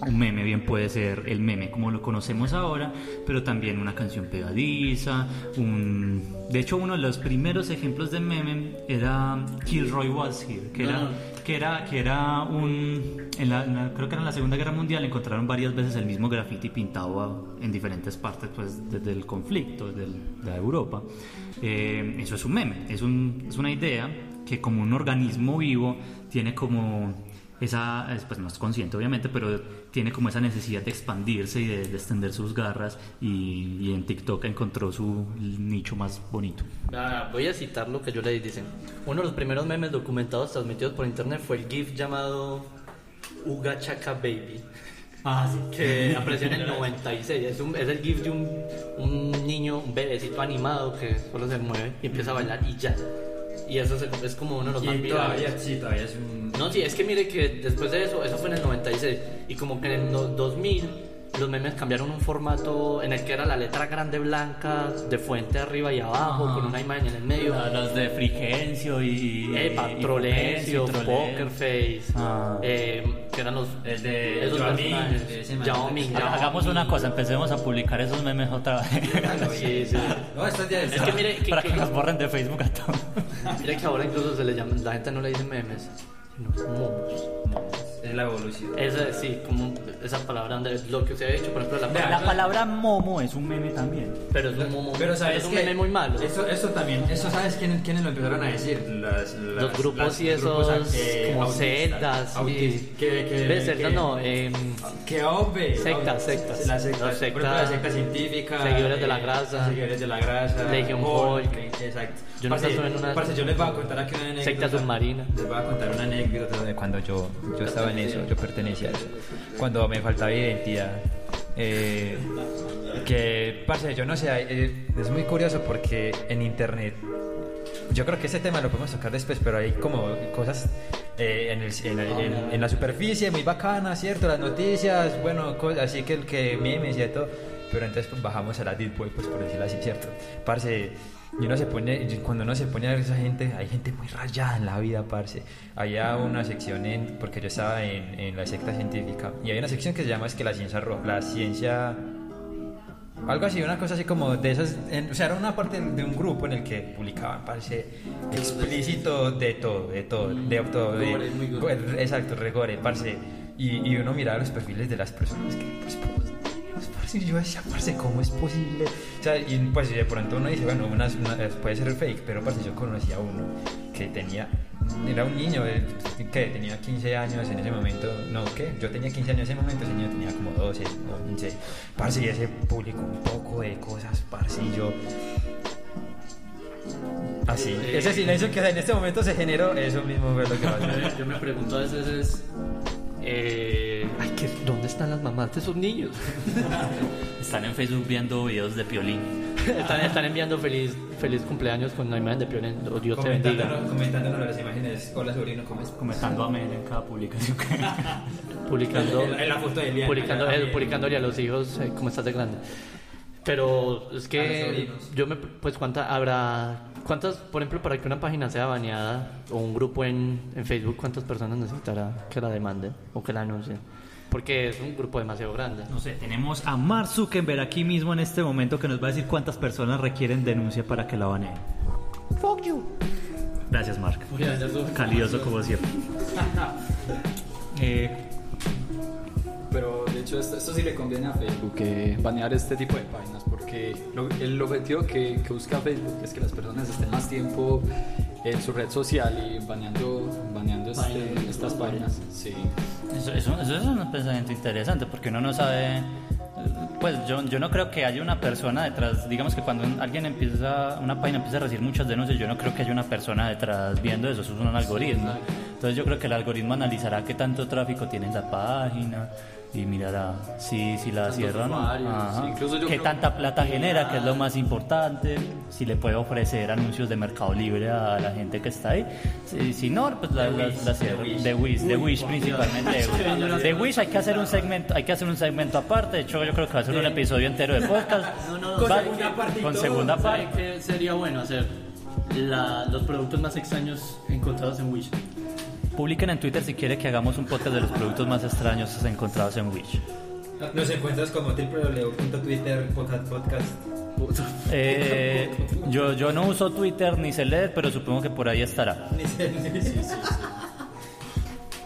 Un meme bien puede ser el meme como lo conocemos ahora, pero también una canción pegadiza, un... De hecho, uno de los primeros ejemplos de meme era Kilroy Was Here, que era, No. que era, que era un... en la- en la- creo que era en la Segunda Guerra Mundial encontraron varias veces el mismo graffiti pintado en diferentes partes pues, desde el conflicto, desde el- de Europa. Eh, eso es un meme, es, un- es una idea que como un organismo vivo tiene como esa, es, pues no es consciente obviamente, pero tiene como esa necesidad de expandirse y de, de extender sus garras y, y en TikTok encontró su nicho más bonito. Ah, voy a citar lo que yo le dicen. Uno de los primeros memes documentados transmitidos por internet fue el GIF llamado Uga Chaka Baby. Ah, sí. Que apareció en el 96. Es, un- es el GIF de un, un niño, un bebecito animado que solo se mueve y empieza a bailar y ya. Y eso se- es como uno de los más Y virales. todavía, sí, todavía es un... No, sí, es que mire que después de eso, eso fue en el 96, y como que en el no- 2000 los memes cambiaron un formato en el que era la letra grande blanca de fuente arriba y abajo, Ajá. con una imagen en el medio. Ah, Los de Frigencio y. Epa, y Trolencio, Fulgencio, Trolen. Poker Face, Ah. eh, que eran los El de esos Yao personajes. Ming, ese man. Yao Ming, Ha- Yao Hagamos una cosa, empecemos a publicar esos memes otra vez. Sí, sí. No, estos días Es que mire que, para que- que nos borren de Facebook a todos. mire que ahora incluso se le llama, la gente no le dice memes, sino momos. Es la evolución. Esa, sí, como esa palabra, donde lo que usted ha dicho, por ejemplo, la palabra, La palabra momo es un meme también. pero es un momo, Pero sabes es un que meme muy malo. Eso, eso también, eso sabes quién- quiénes lo empezaron a decir. Las, las- Los grupos las- y grupos, esos eh, como autis- que, que, ¿Ves? Celdas que- no, Que hombre. Sectas, sectas. La secta, Los por sectas, ejemplo, la secta científica. seguidores de la eh, grasa, Seguidores de la grasa. Legion Hulk, Hulk. Exacto. Yo Parce, en una- parce, yo les voy a contar aquí una anécdota. Secta submarina. Les voy a contar una anécdota de cuando yo, yo estaba en eso, yo pertenecía a eso. Cuando me faltaba identidad. Eh, que, parce, yo no sé, eh, es muy curioso porque en internet yo creo que ese tema lo podemos tocar después, pero hay como cosas eh, en, el- en la- en- en la superficie muy bacanas, ¿cierto? Las noticias, bueno, cosas así que el que memes y todo. Pero entonces pues, bajamos a la deep web, pues por decirlo así, ¿cierto? Parce, y uno se pone, cuando uno se pone a ver esa gente, hay gente muy rayada en la vida, parce. Había una sección en, porque yo estaba en, en la secta científica, y hay una sección que se llama es que la ciencia roja, la ciencia algo así, una cosa así como de esas. en- o sea, era una parte de un grupo en el que publicaban, parece explícito de todo, de todo, de todo. de- Exacto, regore, parce. Y, y uno miraba los perfiles de las personas que, pues, pues, parce, yo decía, parce, ¿cómo es posible? O sea, y pues de pronto uno dice, bueno, unas- una- eh, puede ser fake, pero parce, yo conocí a uno que tenía. Era un niño eh, que tenía 15 años en ese momento. No, ¿qué? Yo tenía 15 años en ese momento, ese niño tenía como 12 o 15. Parce, y ese publicó un poco de cosas, parce, y yo. Así. Ese silencio que en este momento se generó, eso mismo fue lo que pasó. Yo me pregunto a veces es, eh, ay, ¿qué, ¿dónde están las mamás de esos niños? Están en Facebook viendo videos de Piolín. están, están enviando feliz, feliz cumpleaños con la imagen de Piolín, o Dios te bendiga. Comentándonos, comentándonos las imágenes. Hola, sobrino, ¿cómo es? Comentando a Mel en cada publicación. Publicando, En la- foto de Eliana, publicando, ya eh, publicándole a los hijos eh, cómo estás de grande. Pero es que yo me, pues cuánta habrá, cuántas, por ejemplo, para que una página sea baneada o un grupo en, en Facebook, cuántas personas necesitará que la demanden o que la anuncien, porque es un grupo demasiado grande. No sé, tenemos a Mark Zuckerberg aquí mismo en este momento que nos va a decir cuántas personas requieren denuncia para que la baneen. Fuck you. Gracias, Mark. Calidoso como siempre. Eh, Pero de hecho esto, esto sí le conviene a Facebook que banear este tipo de páginas porque lo- el objetivo que, que busca Facebook es que las personas estén más tiempo en su red social y baneando, baneando este- estas páginas. Sí. Eso, eso- eso es un pensamiento interesante porque uno no sabe. Pues yo, yo no creo que haya una persona detrás. Digamos que cuando alguien empieza, una página empieza a recibir muchas denuncias, yo no creo que haya una persona detrás viendo eso. Eso es un algoritmo. Entonces yo creo que el algoritmo analizará qué tanto tráfico tiene esa página y mirará si, si la cierra o no. sí, qué tanta plata genera, que es lo más importante. Si le puede ofrecer anuncios de Mercado Libre a la gente que está ahí. Si, si no, pues la, la, la cierra. De Wish, de Wish principalmente. de Wish. Hay que hacer un segmento, hay que hacer un segmento aparte. De hecho, yo creo que va a ser un episodio entero de podcast. Segunda parte y con segunda ¿Sabe parte. sería bueno hacer? La- los productos más extraños encontrados en Wish. Publiquen en Twitter si quiere que hagamos un podcast de los productos más extraños encontrados en Wish. Nos encuentras como www.twitter podcast. Eh, yo, yo no uso Twitter ni se lee, pero supongo que por ahí estará.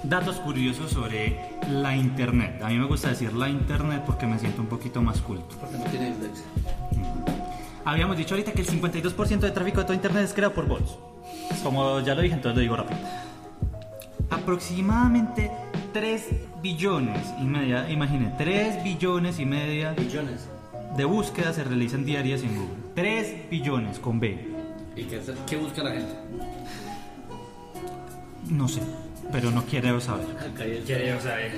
Datos curiosos sobre la Internet. A mí me gusta decir la Internet porque me siento un poquito más culto. Porque no tiene dislexia. Habíamos dicho ahorita que el 52% de tráfico de todo Internet es creado por bots. Como ya lo dije, entonces lo digo rápido. Aproximadamente 3 billones y media, imaginen, 3 billones y media Billones. de búsquedas se realizan diarias en Google. 3 billones con B. ¿Y qué, qué busca la gente? No sé, pero no quiero saber. Quiero saber.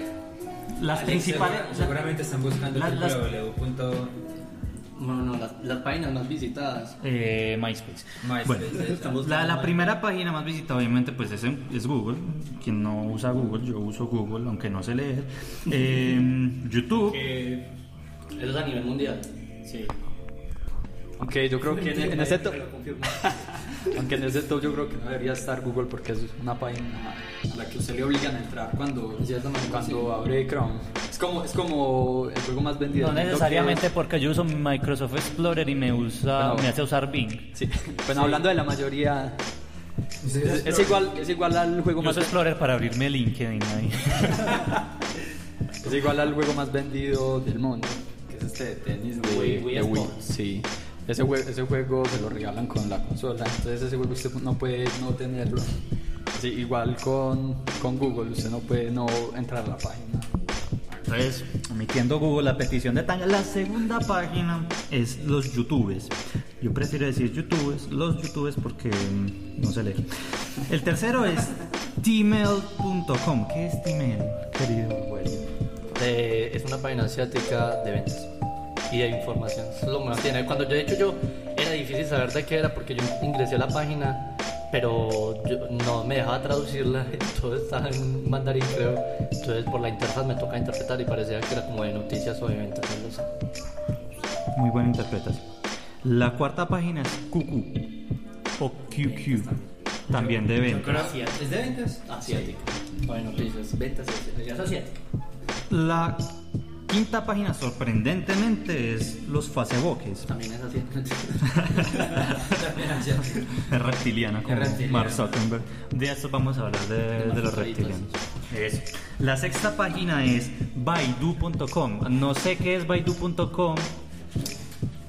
Las principales... Segura- Seguramente están buscando Las- las- www. No, no, las, las páginas más visitadas. Eh, MySpace. MySpace, Bueno, Estamos la, primera página más visitada obviamente pues es, en- es Google. Quien no usa Google, yo uso Google, aunque no sé leer. Eh, YouTube. Eso es a nivel mundial. Sí. Aunque yo creo que en, en ese top. aunque en ese top yo creo que no debería estar Google porque es una página a la que usted le obligan a entrar cuando, sí. abre Chrome. Es como, es como el juego más vendido. No del mundo necesariamente que porque yo uso Microsoft Explorer y me usa, Bueno. me hace usar Bing. Sí, bueno, hablando de la mayoría, es, es igual, es igual al juego Yo más uso Explorer para abrirme LinkedIn ahí. Es igual al juego más vendido del mundo, que es este de tenis de Wii- Wii de Wii. Sports. Sí. Ese juego, ese juego se lo regalan con la consola, entonces ese juego usted no puede no tenerlo. Sí, igual con, con Google, usted no puede no entrar a la página. Entonces, omitiendo Google, la petición de Tanga. La segunda página es los YouTubes. Yo prefiero decir YouTubes, los YouTubes porque mm, no sé leer. El tercero es tmail.com. ¿Qué es Tmail, querido? De- es una página asiática de ventas y de información. Eso es lo que más tiene. Cuando yo, de hecho, yo era difícil saber de qué era porque yo ingresé a la página, pero yo- no me dejaba traducirla. Todo estaba en mandarín, creo. Entonces, por la interfaz me toca interpretar y parecía que era como de noticias o de ventas. Muy buena interpretación. La cuarta página es QQ o QQ. También de ventas. ¿Es de ventas? Asiática. O de noticias, ventas, ya es asiática. La quinta página, sorprendentemente, es los Facebookes. También es asiática. Es reptiliana como reptiliana. Mark Zuckerberg. De eso vamos a hablar de, los reptilianos. Eso. La sexta página es baidu.com. No sé qué es baidu.com,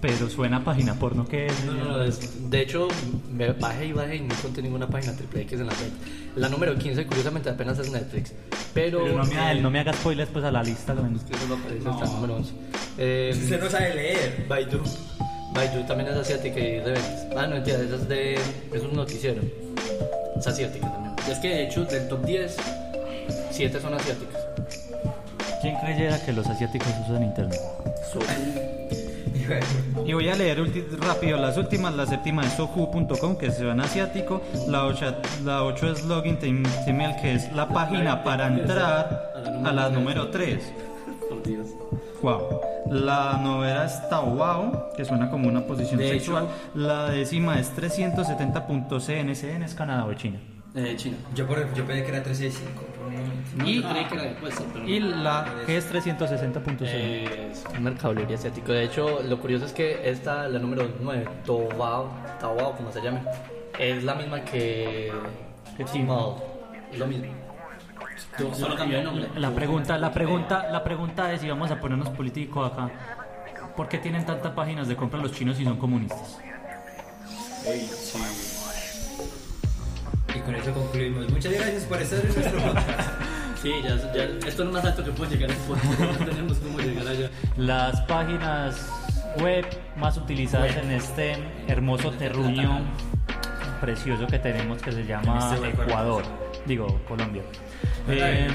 pero suena a página porno que es. No, no, no, es- de hecho, me bajé y bajé y no encontré ninguna página triple X en la red. La número 15, curiosamente, apenas es Netflix. Pero, Pero no me, eh, no me haga spoilers pues a la lista. güey. que solo aparece hasta el número 11. Eh, Usted no sabe leer. Baidu. Baidu también es asiática y es de ventas. Ah, no, entiendo, esa es de. Es un noticiero. Es asiática también. Es que de hecho, del top 10, 7 son asiáticas. ¿Quién creyera que los asiáticos usan internet? Y voy a leer rápido las últimas. La séptima es sohu.com, que suena asiático. La 8, la ocho es login Gmail, que es la página para entrar a la número 3. Por Dios. Wow. La novela es Taobao, que suena como una posición sexual. La décima es 370.cn. es Canadá o China. Eh, China. Yo, por, yo pensé que era 365. por un momento. No, Y- yo creí que era pero. Y la que es 360.cn. Es un mercadolería asiático. De hecho, lo curioso es que esta, la número 9, Taobao, Taobao, como se llame, es la misma que, que Tmall. Es lo mismo. Solo cambió de nombre. La pregunta, la pregunta, la pregunta es, y vamos a ponernos políticos acá, ¿por qué tienen tantas páginas de compra los chinos si son comunistas? Y con eso concluimos. Muchas gracias por estar en nuestro podcast. Sí, ya, ya, esto es lo más alto que puede llegar el podcast. No tenemos cómo llegar allá. Las páginas web más utilizadas en este hermoso terruño precioso que tenemos que se llama Este Ecuador, digo Colombia. Eh,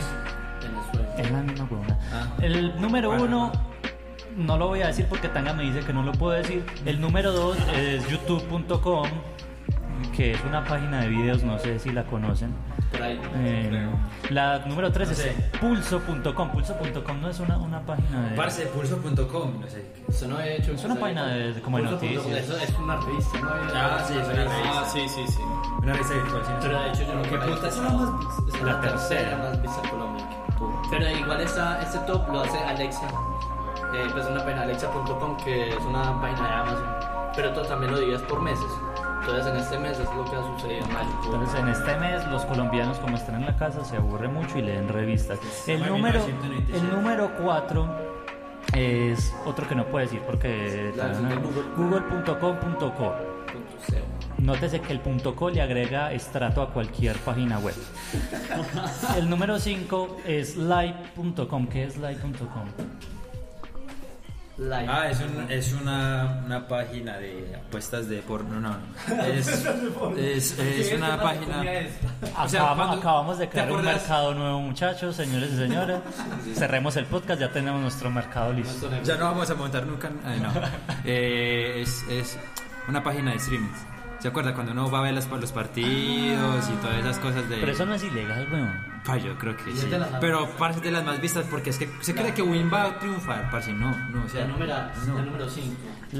Venezuela. es la misma. Ah. El número Bueno, uno, no lo voy a decir porque Tanga me dice que no lo puedo decir. El número dos es youtube.com, que es una página de videos, no sé si la conocen. Por ahí. Eh, la número 3 No es pulso.com. Pulso.com no es una, una página de. Parce, pulso.com, no sé. Eso no he hecho. Es una página de- de- como de noticias. Eso es una revista, ¿no? Ah, sí, es una revista. sí, sí, sí. Una revista virtual, sí. Pero de hecho yo no ¿Qué creo puta que es la más es La la tercera. más vista Colombia. Pero igual esta, este top lo hace Alexa. Eh, pues una página alexa.com que es una página de Amazon. Pero todo también lo divides por meses. Entonces en este mes es lo que ha sucedido en mayo. Entonces en este mes los colombianos como están en la casa se aburren mucho y leen revistas. El número, 1997. el número 4 es otro que no puedo decir porque google.com.co Nótese que el punto .co le agrega estrato a cualquier página web. El número 5 es live.com. ¿Qué es live.com? Live. Ah, es, un- es una, una página de apuestas de porno, no, no. Es, es, es una página... O sea, Acabamos, de ¿te crear un mercado nuevo, muchachos, señores y señoras. Cerremos el podcast, ya tenemos nuestro mercado listo. Ya no vamos a montar nunca. eh, no. Eh, es, es una página de streaming. ¿Se acuerda cuando uno va a ver las- los partidos y todas esas cosas de. Pero eso no es ilegal, weón. Pa, yo creo que sí. Pero parece de las más vistas porque es que se cree que Win va a triunfar, parce. No, no, o sea. El número, no. el número 5.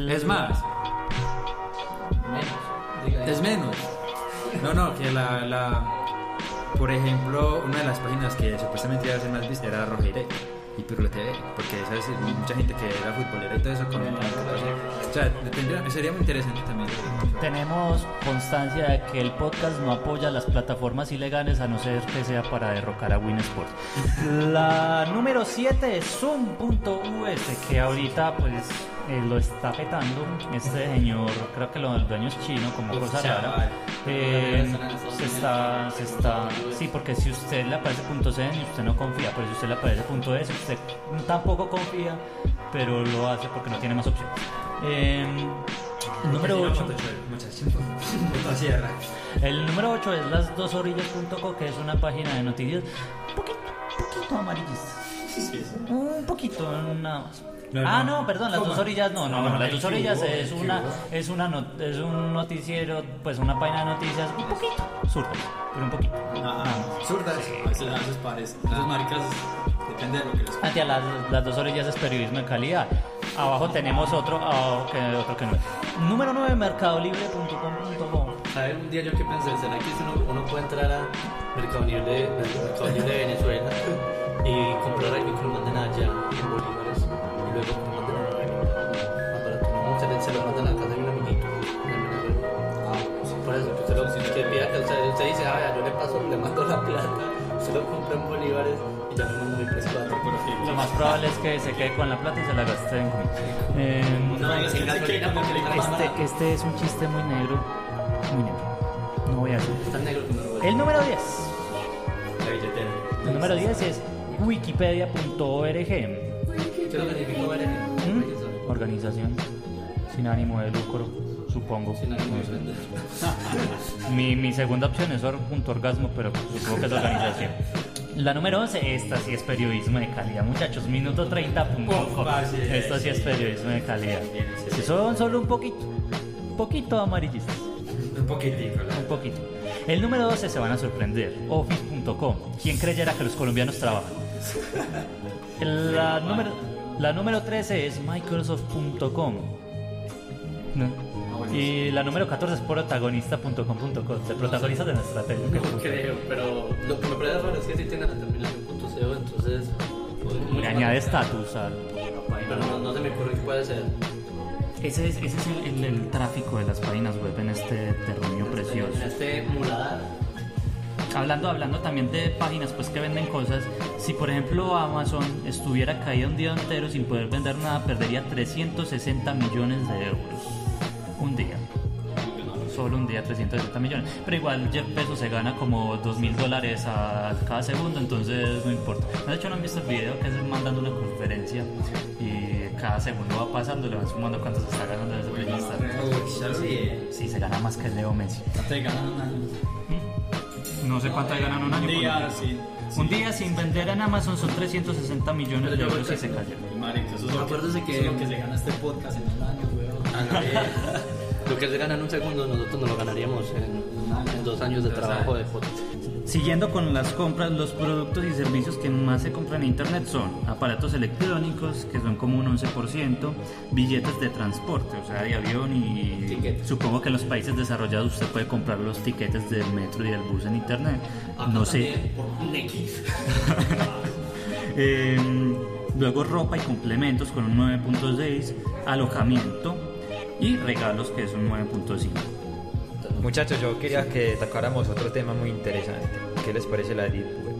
Es más, Menos. Es menos. No, no, que la, la. Por ejemplo, una de las páginas que supuestamente iba a ser más vista era Rogeire y Pirlo TV, porque sabes mucha gente que era futbolera y todo eso con. O sea, tendría- sería muy interesante también. Tenemos constancia de que el podcast no apoya las plataformas ilegales a no ser que sea para derrocar a Winsport. La número 7 es Zoom.us, que ahorita pues eh, lo está petando. Este señor, creo que lo, el dueño es chino, como cosa rara. Eh, se está, se está, sí, porque si usted le aparece .cn y usted no confía, pero si usted le aparece .es, usted tampoco confía, pero lo hace porque no tiene más opciones. Eh, el número 8. El número 8 es las dos orillas.co, que es una página de noticias un poquito, un poquito Un poquito, nada más. No, ah, no. no, perdón, las dos orillas no, no, No, no, las dos orillas es una, es una, not- es un noticiero, pues una página de noticias un poquito zurdas, pero un poquito. Ah, nada más. Zurdas. A veces, a veces pares. Esas maricas depende de lo que les Hacia las, las dos orillas es periodismo de calidad. Abajo tenemos otro, ah, que, otro que no. Número 9, mercadolibre.com.co. ¿Sabe un día yo que pensé? ¿Será que uno, uno puede entrar a Mercado Libre, Mercado Libre de Venezuela y comprar algo y que lo manden allá en bolívares y luego que lo manden a más barato? No, se, se lo mandan a la casa de un amiguito en Venezuela. Por eso, que usted, lo, que pida que usted, usted dice, ah, yo le paso, le mando la plata, usted lo compra en bolívares y ya me manda mi precio plata. Lo más probable es que se quede con la plata y se la gaste en comida. Eh, No, es que gasolina porque le más barato. este, este es un chiste muy negro. Muy negro. No voy a hacer. Está negro que no lo voy a El número 10. La billetera. El número 10 es wikipedia.org. ¿Mm? Organización sin ánimo de lucro, supongo. Sin ánimo de. Mi, mi segunda opción es orgasmo, pero supongo que es organización. La número 11, esta sí es periodismo de calidad, muchachos. Minuto 30. punto com. fácil, Esto sí es periodismo de calidad. Si son solo un poquito, un poquito amarillistas. Un poquitico, Un poquito. El número 12 se van a sorprender. Office.com. ¿Quién creyera que los colombianos trabajan? La número, la número 13 es Microsoft.com. ¿No? Y la número 14 es protagonista.com.co. De protagonistas de nuestra tele. No creo, pero lo que me parece raro es que sí tiene la terminación .co, entonces... pues, Le añade estatus al. Pero no, no se me ocurre que puede ser. Ese es, ese es el, el- el tráfico de las páginas web en este terruño precioso. En este muladar. Hablando, hablando también de páginas pues que venden cosas, si por ejemplo Amazon estuviera caído un día entero sin poder vender nada, perdería 360 millones de euros. Un día. Solo un día 360 millones. Pero igual Jeff Bezos se gana como 2 mil dólares a cada segundo, entonces no importa. De hecho no han visto el video que es mandando una conferencia y cada segundo va pasando, le van sumando cuánto se está ganando ya lo vi. Sí, se gana más que Leo Messi. Te ganan. No sé cuánto ganan un año. Un día pero- sin. Un día sin vender en Amazon son 360 millones de euros y se que- cayó. Marica, eso es lo Acuérdese que, que se gana este podcast en un año, weón. Lo que se gana en un segundo, nosotros no lo ganaríamos en, en dos años de trabajo de foto. Siguiendo con las compras, los productos y servicios que más se compran en Internet son aparatos electrónicos, que son como un 11%, billetes de transporte, o sea, de avión y Tiquetes. supongo que en los países desarrollados usted puede comprar los tiquetes del metro y del bus en Internet. Acá No sé. también, Por un X. Eh, luego ropa y complementos con un 9.6, alojamiento y regalos que es un 9.5. Muchachos, yo quería que tocáramos otro tema muy interesante. ¿Qué les parece la Deep Web?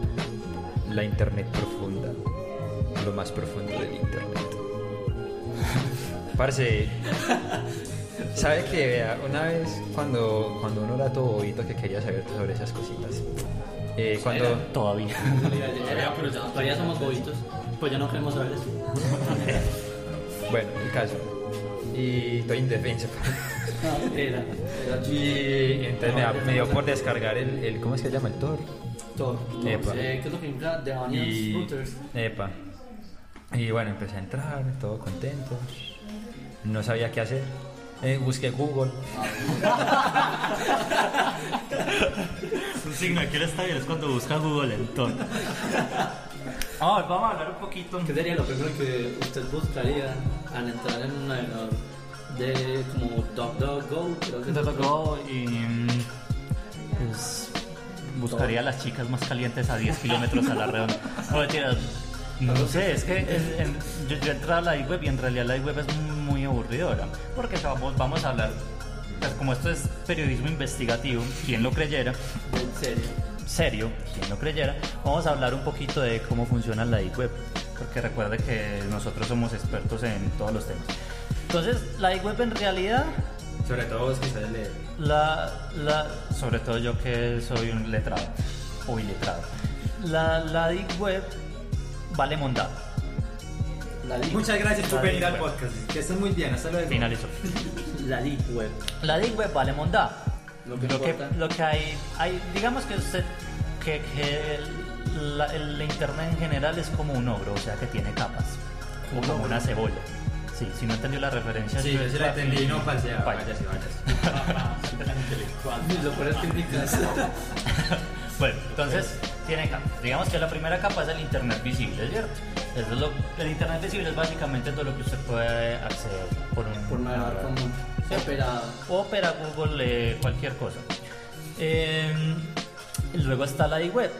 La Internet profunda. Lo más profundo del Internet. Parce, ¿Sabe que vea, una vez cuando, cuando uno era todo bobito que quería saber sobre esas cositas? eh, cuando... Todavía. Era, pero ya- todavía somos bobitos. Pues ya no queremos saber eso. Bueno, el caso. Y estoy indefenso. Era, era Y entonces me, da- me dio por descargar el, el- ¿Cómo es que se llama? El Tor. todo. Epa. Eh, ¿Qué es lo que infla de Y, Routers? epa. y bueno, empecé a entrar, todo contento. No sabía qué hacer. Eh, busqué Google. Un signo de que él está bien es cuando busca Google entonces. Ah, vamos a hablar un poquito. ¿Qué sería lo primero que usted buscaría al entrar en un navegador de como DuckDuckGo? Tocó y mm, pues, buscaría a las chicas más calientes a 10 kilómetros a la redonda. No, sé, es que es- en- yo, yo entré a la iWeb y en realidad la iWeb es muy aburridora. Porque vamos, vamos a hablar, como esto es periodismo investigativo, quien lo creyera, En serio. serio, quien lo creyera, vamos a hablar un poquito de cómo funciona la iWeb, porque recuerde que nosotros somos expertos en todos los temas. Entonces, la iWeb en realidad, Sobre todo vos que sabes leer. la, la, sobre todo yo que soy un letrado o iletrado, la, la iWeb vale mondado. La Deep, Muchas gracias por venir al Deep Web. podcast. Que estén muy bien. Hasta luego. Finalizó. la Deep Web. La Deep Web vale mondá. Lo que lo, que, importa. lo que hay, hay, digamos que usted, que, que el, la- el internet en general es como un ogro, o sea que tiene capas, o como una cebolla. Sí, si no entendió la referencia, Sí, yo- sí la entendí. No falsea. Vaya. Vayas. Lo peor es que indicas. Bueno, entonces tiene capas. Digamos que la primera capa es el internet visible, ¿cierto? Eso es lo- el internet visible es básicamente todo lo que usted puede acceder por un Por navegador común. Operado. Opera, Google, eh, cualquier cosa. Eh, luego está la iWeb.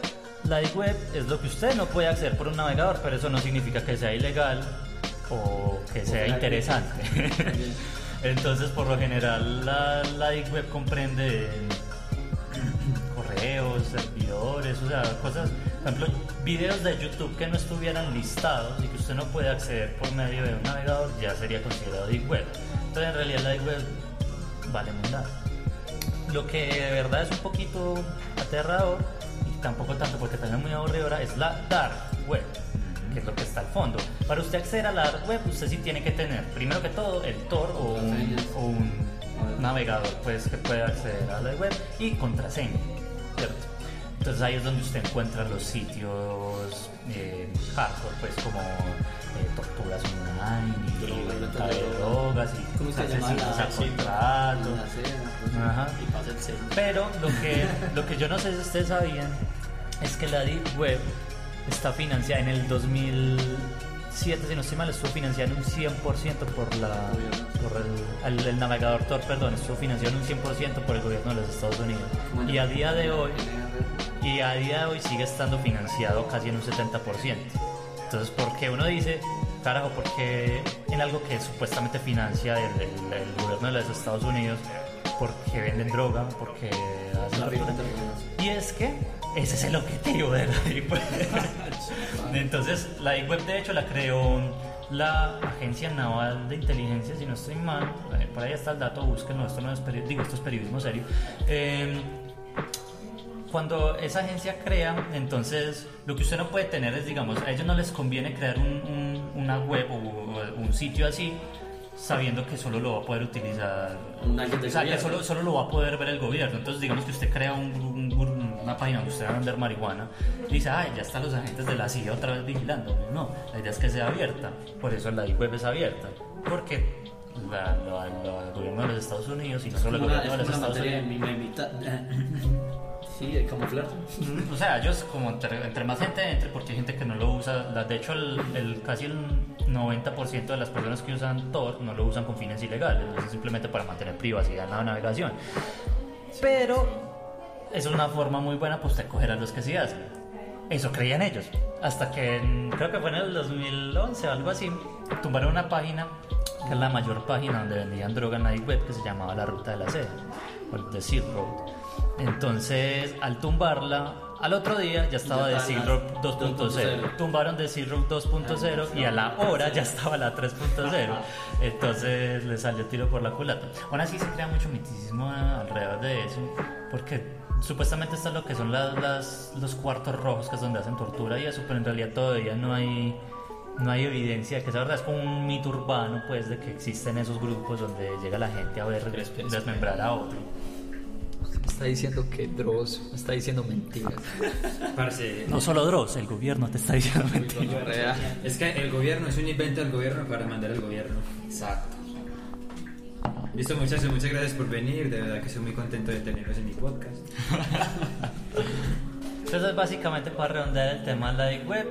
La iWeb es lo que usted no puede acceder por un navegador, pero eso no significa que sea ilegal o que sea sea interesante. Entonces, por lo general, la, la iWeb comprende correos, servidores, o sea, cosas, por ejemplo, videos de YouTube que no estuvieran listados y que usted no puede acceder por medio de un navegador, ya sería considerado deep web. Entonces, en realidad, la deep web vale mundar. Lo que de verdad es un poquito aterrador, y tampoco tanto porque también es muy aburridora, es la dark web, que es lo que está al fondo. Para usted acceder a la dark web, usted sí tiene que tener, primero que todo, el Tor o un, Contraseñas. o un navegador pues, que pueda acceder a la web y contraseña, ¿cierto? Entonces ahí es donde usted encuentra los sitios eh, hardcore, pues como eh, torturas online y Drogas, de venta de drogas y ¿Cómo se llama asesinos a contrato. La cena, Ajá. Y. Pero lo que, lo que yo no sé si ustedes sabían es que la Deep Web está financiada en el 2007, si no estoy mal, estuvo financiada en un 100% por, la, por el, el- el navegador Tor, perdón, estuvo financiado en un 100% por el gobierno de los Estados Unidos. Y a día de hoy, y a día de hoy sigue estando financiado casi en un 70%. Entonces, ¿por qué uno dice, carajo, porque en algo que supuestamente financia el, el- el gobierno de los Estados Unidos, porque venden droga, porque hacen hermanos. Y es que ese es el objetivo de la Deep Web. Entonces, la Deep Web de hecho la creó la Agencia Naval de Inteligencia, si no estoy mal, eh, por ahí está el dato, búsquenlo, esto no es, peri- digo, esto es periodismo serio. Eh, cuando esa agencia crea, entonces lo que usted no puede tener es, digamos, a ellos no les conviene crear un- un- una web o, o un sitio así sabiendo que solo lo va a poder utilizar o sea, que solo, solo lo va a poder ver el gobierno. Entonces, digamos que usted crea un, un- un- una página donde usted va a vender marihuana y dice, ay, ya están los agentes de la CIA otra vez vigilando. No, la idea es que sea abierta. Por eso la web es abierta. Porque la- la- la- el gobierno de los Estados Unidos y no solo el gobierno de los Estados Unidos. Sí, de camuflar. O sea, ellos como entre, entre más gente entre, porque hay gente que no lo usa, de hecho el, el- casi el 90% de las personas que usan Tor no lo usan con fines ilegales, simplemente para mantener privacidad en la navegación. Pero es una forma muy buena pues de coger a los que sí hacen. Eso creían ellos. Hasta que en- creo que fue en el 2011 o algo así, tumbaron una página, que es la mayor página donde vendían droga en la web, que se llamaba La Ruta de la Seda, o el The Silk Road. Entonces, al tumbarla, Al otro día ya estaba de la 2.0. 2.0. Tumbaron de Zero 2.0 y a la hora ya estaba la 3.0. Entonces le salió tiro por la culata. Aún así se crea mucho misticismo alrededor de eso. Porque supuestamente esto es lo que son las, las- los cuartos rojos, que es donde hacen tortura y eso, pero en realidad todavía no hay. No hay evidencia de que esa verdad es como un mito urbano, pues, de que existen esos grupos donde llega la gente a ver desmembrar a otro. Está diciendo que Dross me está diciendo mentiras. Parce, No solo Dross, el gobierno te está diciendo mentiras. Es que el gobierno es un invento del gobierno para mandar al gobierno. Exacto. Listo, muchachos, muchas gracias por venir. De verdad que estoy muy contento de tenerlos en mi podcast. Entonces, básicamente, para redondear el tema de la Deep Web,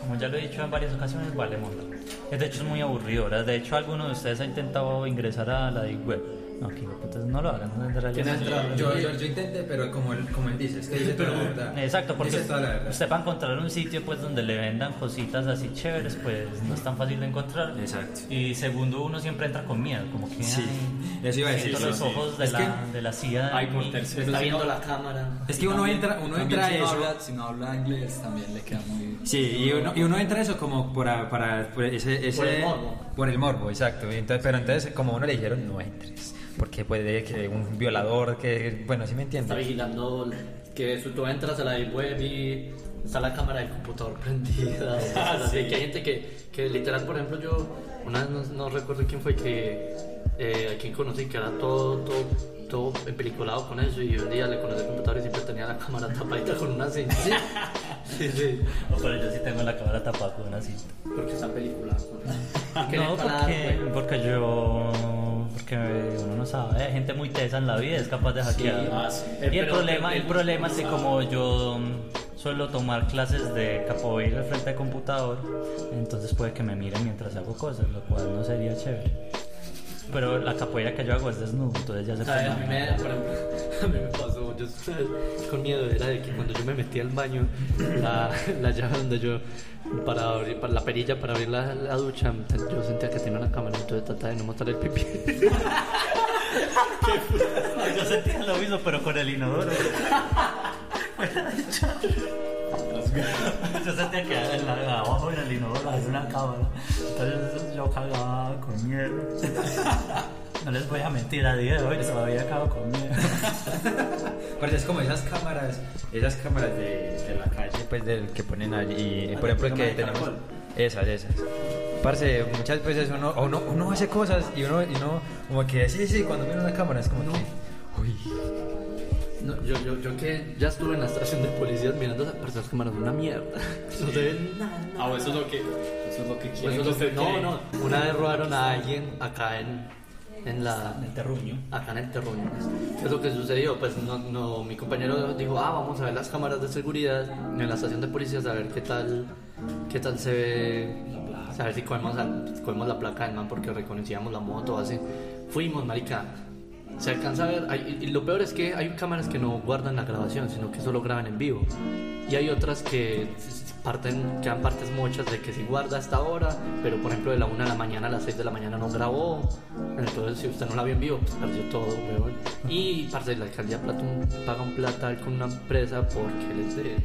como ya lo he dicho en varias ocasiones, vale monda. De hecho, es muy aburridora. De hecho, alguno de ustedes ha intentado ingresar a la Deep Web. No, que entonces no lo hagan. no, en realidad no. Yo, yo, yo intenté, pero como él, como él dice, es que dice toda la verdad. Exacto, porque Dice toda la verdad. usted va a encontrar un sitio pues donde le vendan cositas así chéveres, pues no es tan fácil de encontrar. Exacto. Y segundo, uno siempre entra con miedo, como que Sí, ay, eso iba a decir, los sí. ojos de, Es la, que- de la CIA. Ay, por tercero. Está si viendo no- la cámara. Es que uno entra, uno entra si no eso. habla- si no habla inglés también le queda muy... Sí, y uno, y uno entra a eso como para, para por ese, ese- Por el morbo. por el morbo, exacto. Entonces, pero entonces, como uno le dijeron, no entres. Porque puede que un violador, que, bueno, sí me Está entiende. vigilando que tú entras a la web y está la cámara del computador prendida. o cosas así. Que hay gente que, que literal, por ejemplo, yo una vez no, no recuerdo quién fue que eh, a quien conocí que era todo, todo, todo peliculado con eso y un día le conocí el computador y siempre tenía la cámara tapadita con una cinta. Sí, sí. No, pero yo sí tengo la cámara tapada con una cinta. Porque está peliculado No, dar porque, juego. porque yo. Porque uno no sabe, hay gente muy tesa en la vida, es capaz de hackear. ah, sí. Y el Pero- problema, el problema es que como yo mm, suelo tomar clases de capoeira al frente de computador, entonces puede que me miren mientras hago cosas, lo cual no sería chévere. Pero la capoeira que yo hago es desnudo, entonces ya se. A a mí me pasó, yo con miedo era de que cuando yo me metí al baño, la, la llave donde yo, para abrir, para la perilla para abrir la, la ducha, yo sentía que tenía una cámara, entonces trataba de no mostrar el pipí. Yo sentía lo mismo, pero con el inodoro. Yo sentía que en la- abajo en el inodoro había una cámara. Entonces yo cagaba con miedo. No les voy a mentir, a día de hoy todavía cago con miedo. Parce, es como esas cámaras, esas cámaras de, de la calle, pues del que ponen allí, por ejemplo, que tenemos esas, esas. Parce, muchas veces uno, uno, uno hace cosas y uno, y uno como que sí, sí, cuando mira una cámara es como que, uy, No, yo, yo, yo que ya estuve en la estación de policías mirando esas personas cámaras, una mierda. No se ve nada. Ah, eso es lo que... Eso es lo que quieren eso es lo que- no, no, una vez robaron a alguien acá en, en la... El terruño. acá en el terruño. ¿Qué es lo que sucedió? Pues no, no, mi compañero dijo, ah, vamos a ver las cámaras de seguridad en la estación de policías a ver qué tal, qué tal se ve, a ver si cogemos, al- cogemos la placa del man porque reconocíamos la moto, así. Fuimos, marica. Se alcanza a ver, hay- y lo peor es que hay cámaras que no guardan la grabación, sino que solo graban en vivo. Y hay otras que parten, quedan partes muchas de que si guarda hasta ahora, pero por ejemplo de la 1 de la mañana a las 6 de la mañana no grabó. Entonces si usted no la vio en vivo, pues perdió todo, weón. Y parte de la alcaldía plata un- paga un plata con una empresa porque les dé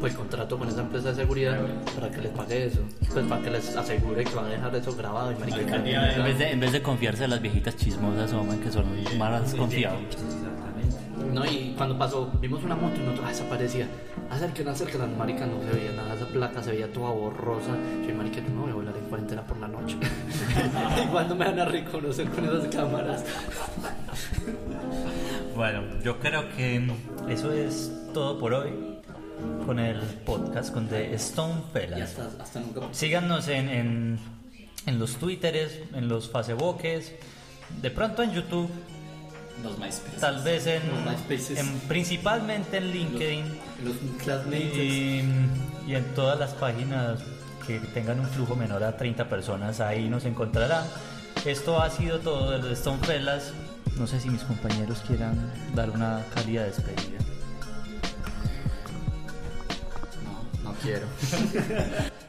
pues contrato con esa empresa de seguridad para que les pague eso. Pues para que les asegure que van a dejar eso grabado y marica, En vez, de, en vez de confiarse en las viejitas chismosas, hombre, que son más confiables. No, y cuando pasó, vimos una moto y nosotros, ah, esa parecía. Acerquen, acerquen, marica, no se veía nada, esa placa se veía toda borrosa. Yo, marica, yo no voy a volar en cuarentena por la noche. Igual no me van a reconocer con esas cámaras. Bueno, yo creo que eso es todo por hoy con el podcast con The Stone Y Fellas. hasta, hasta nunca. Síganos en, en, en los Twitteres, en los Facebookes, de pronto en YouTube, Los MySpace. tal vez en, Los principalmente en LinkedIn Los classmates. y, y en todas las páginas que tengan un flujo menor a 30 personas, ahí nos encontrarán. Esto ha sido todo de The Stone Fellas. No sé si mis compañeros quieran dar una cálida despedida. No, no quiero.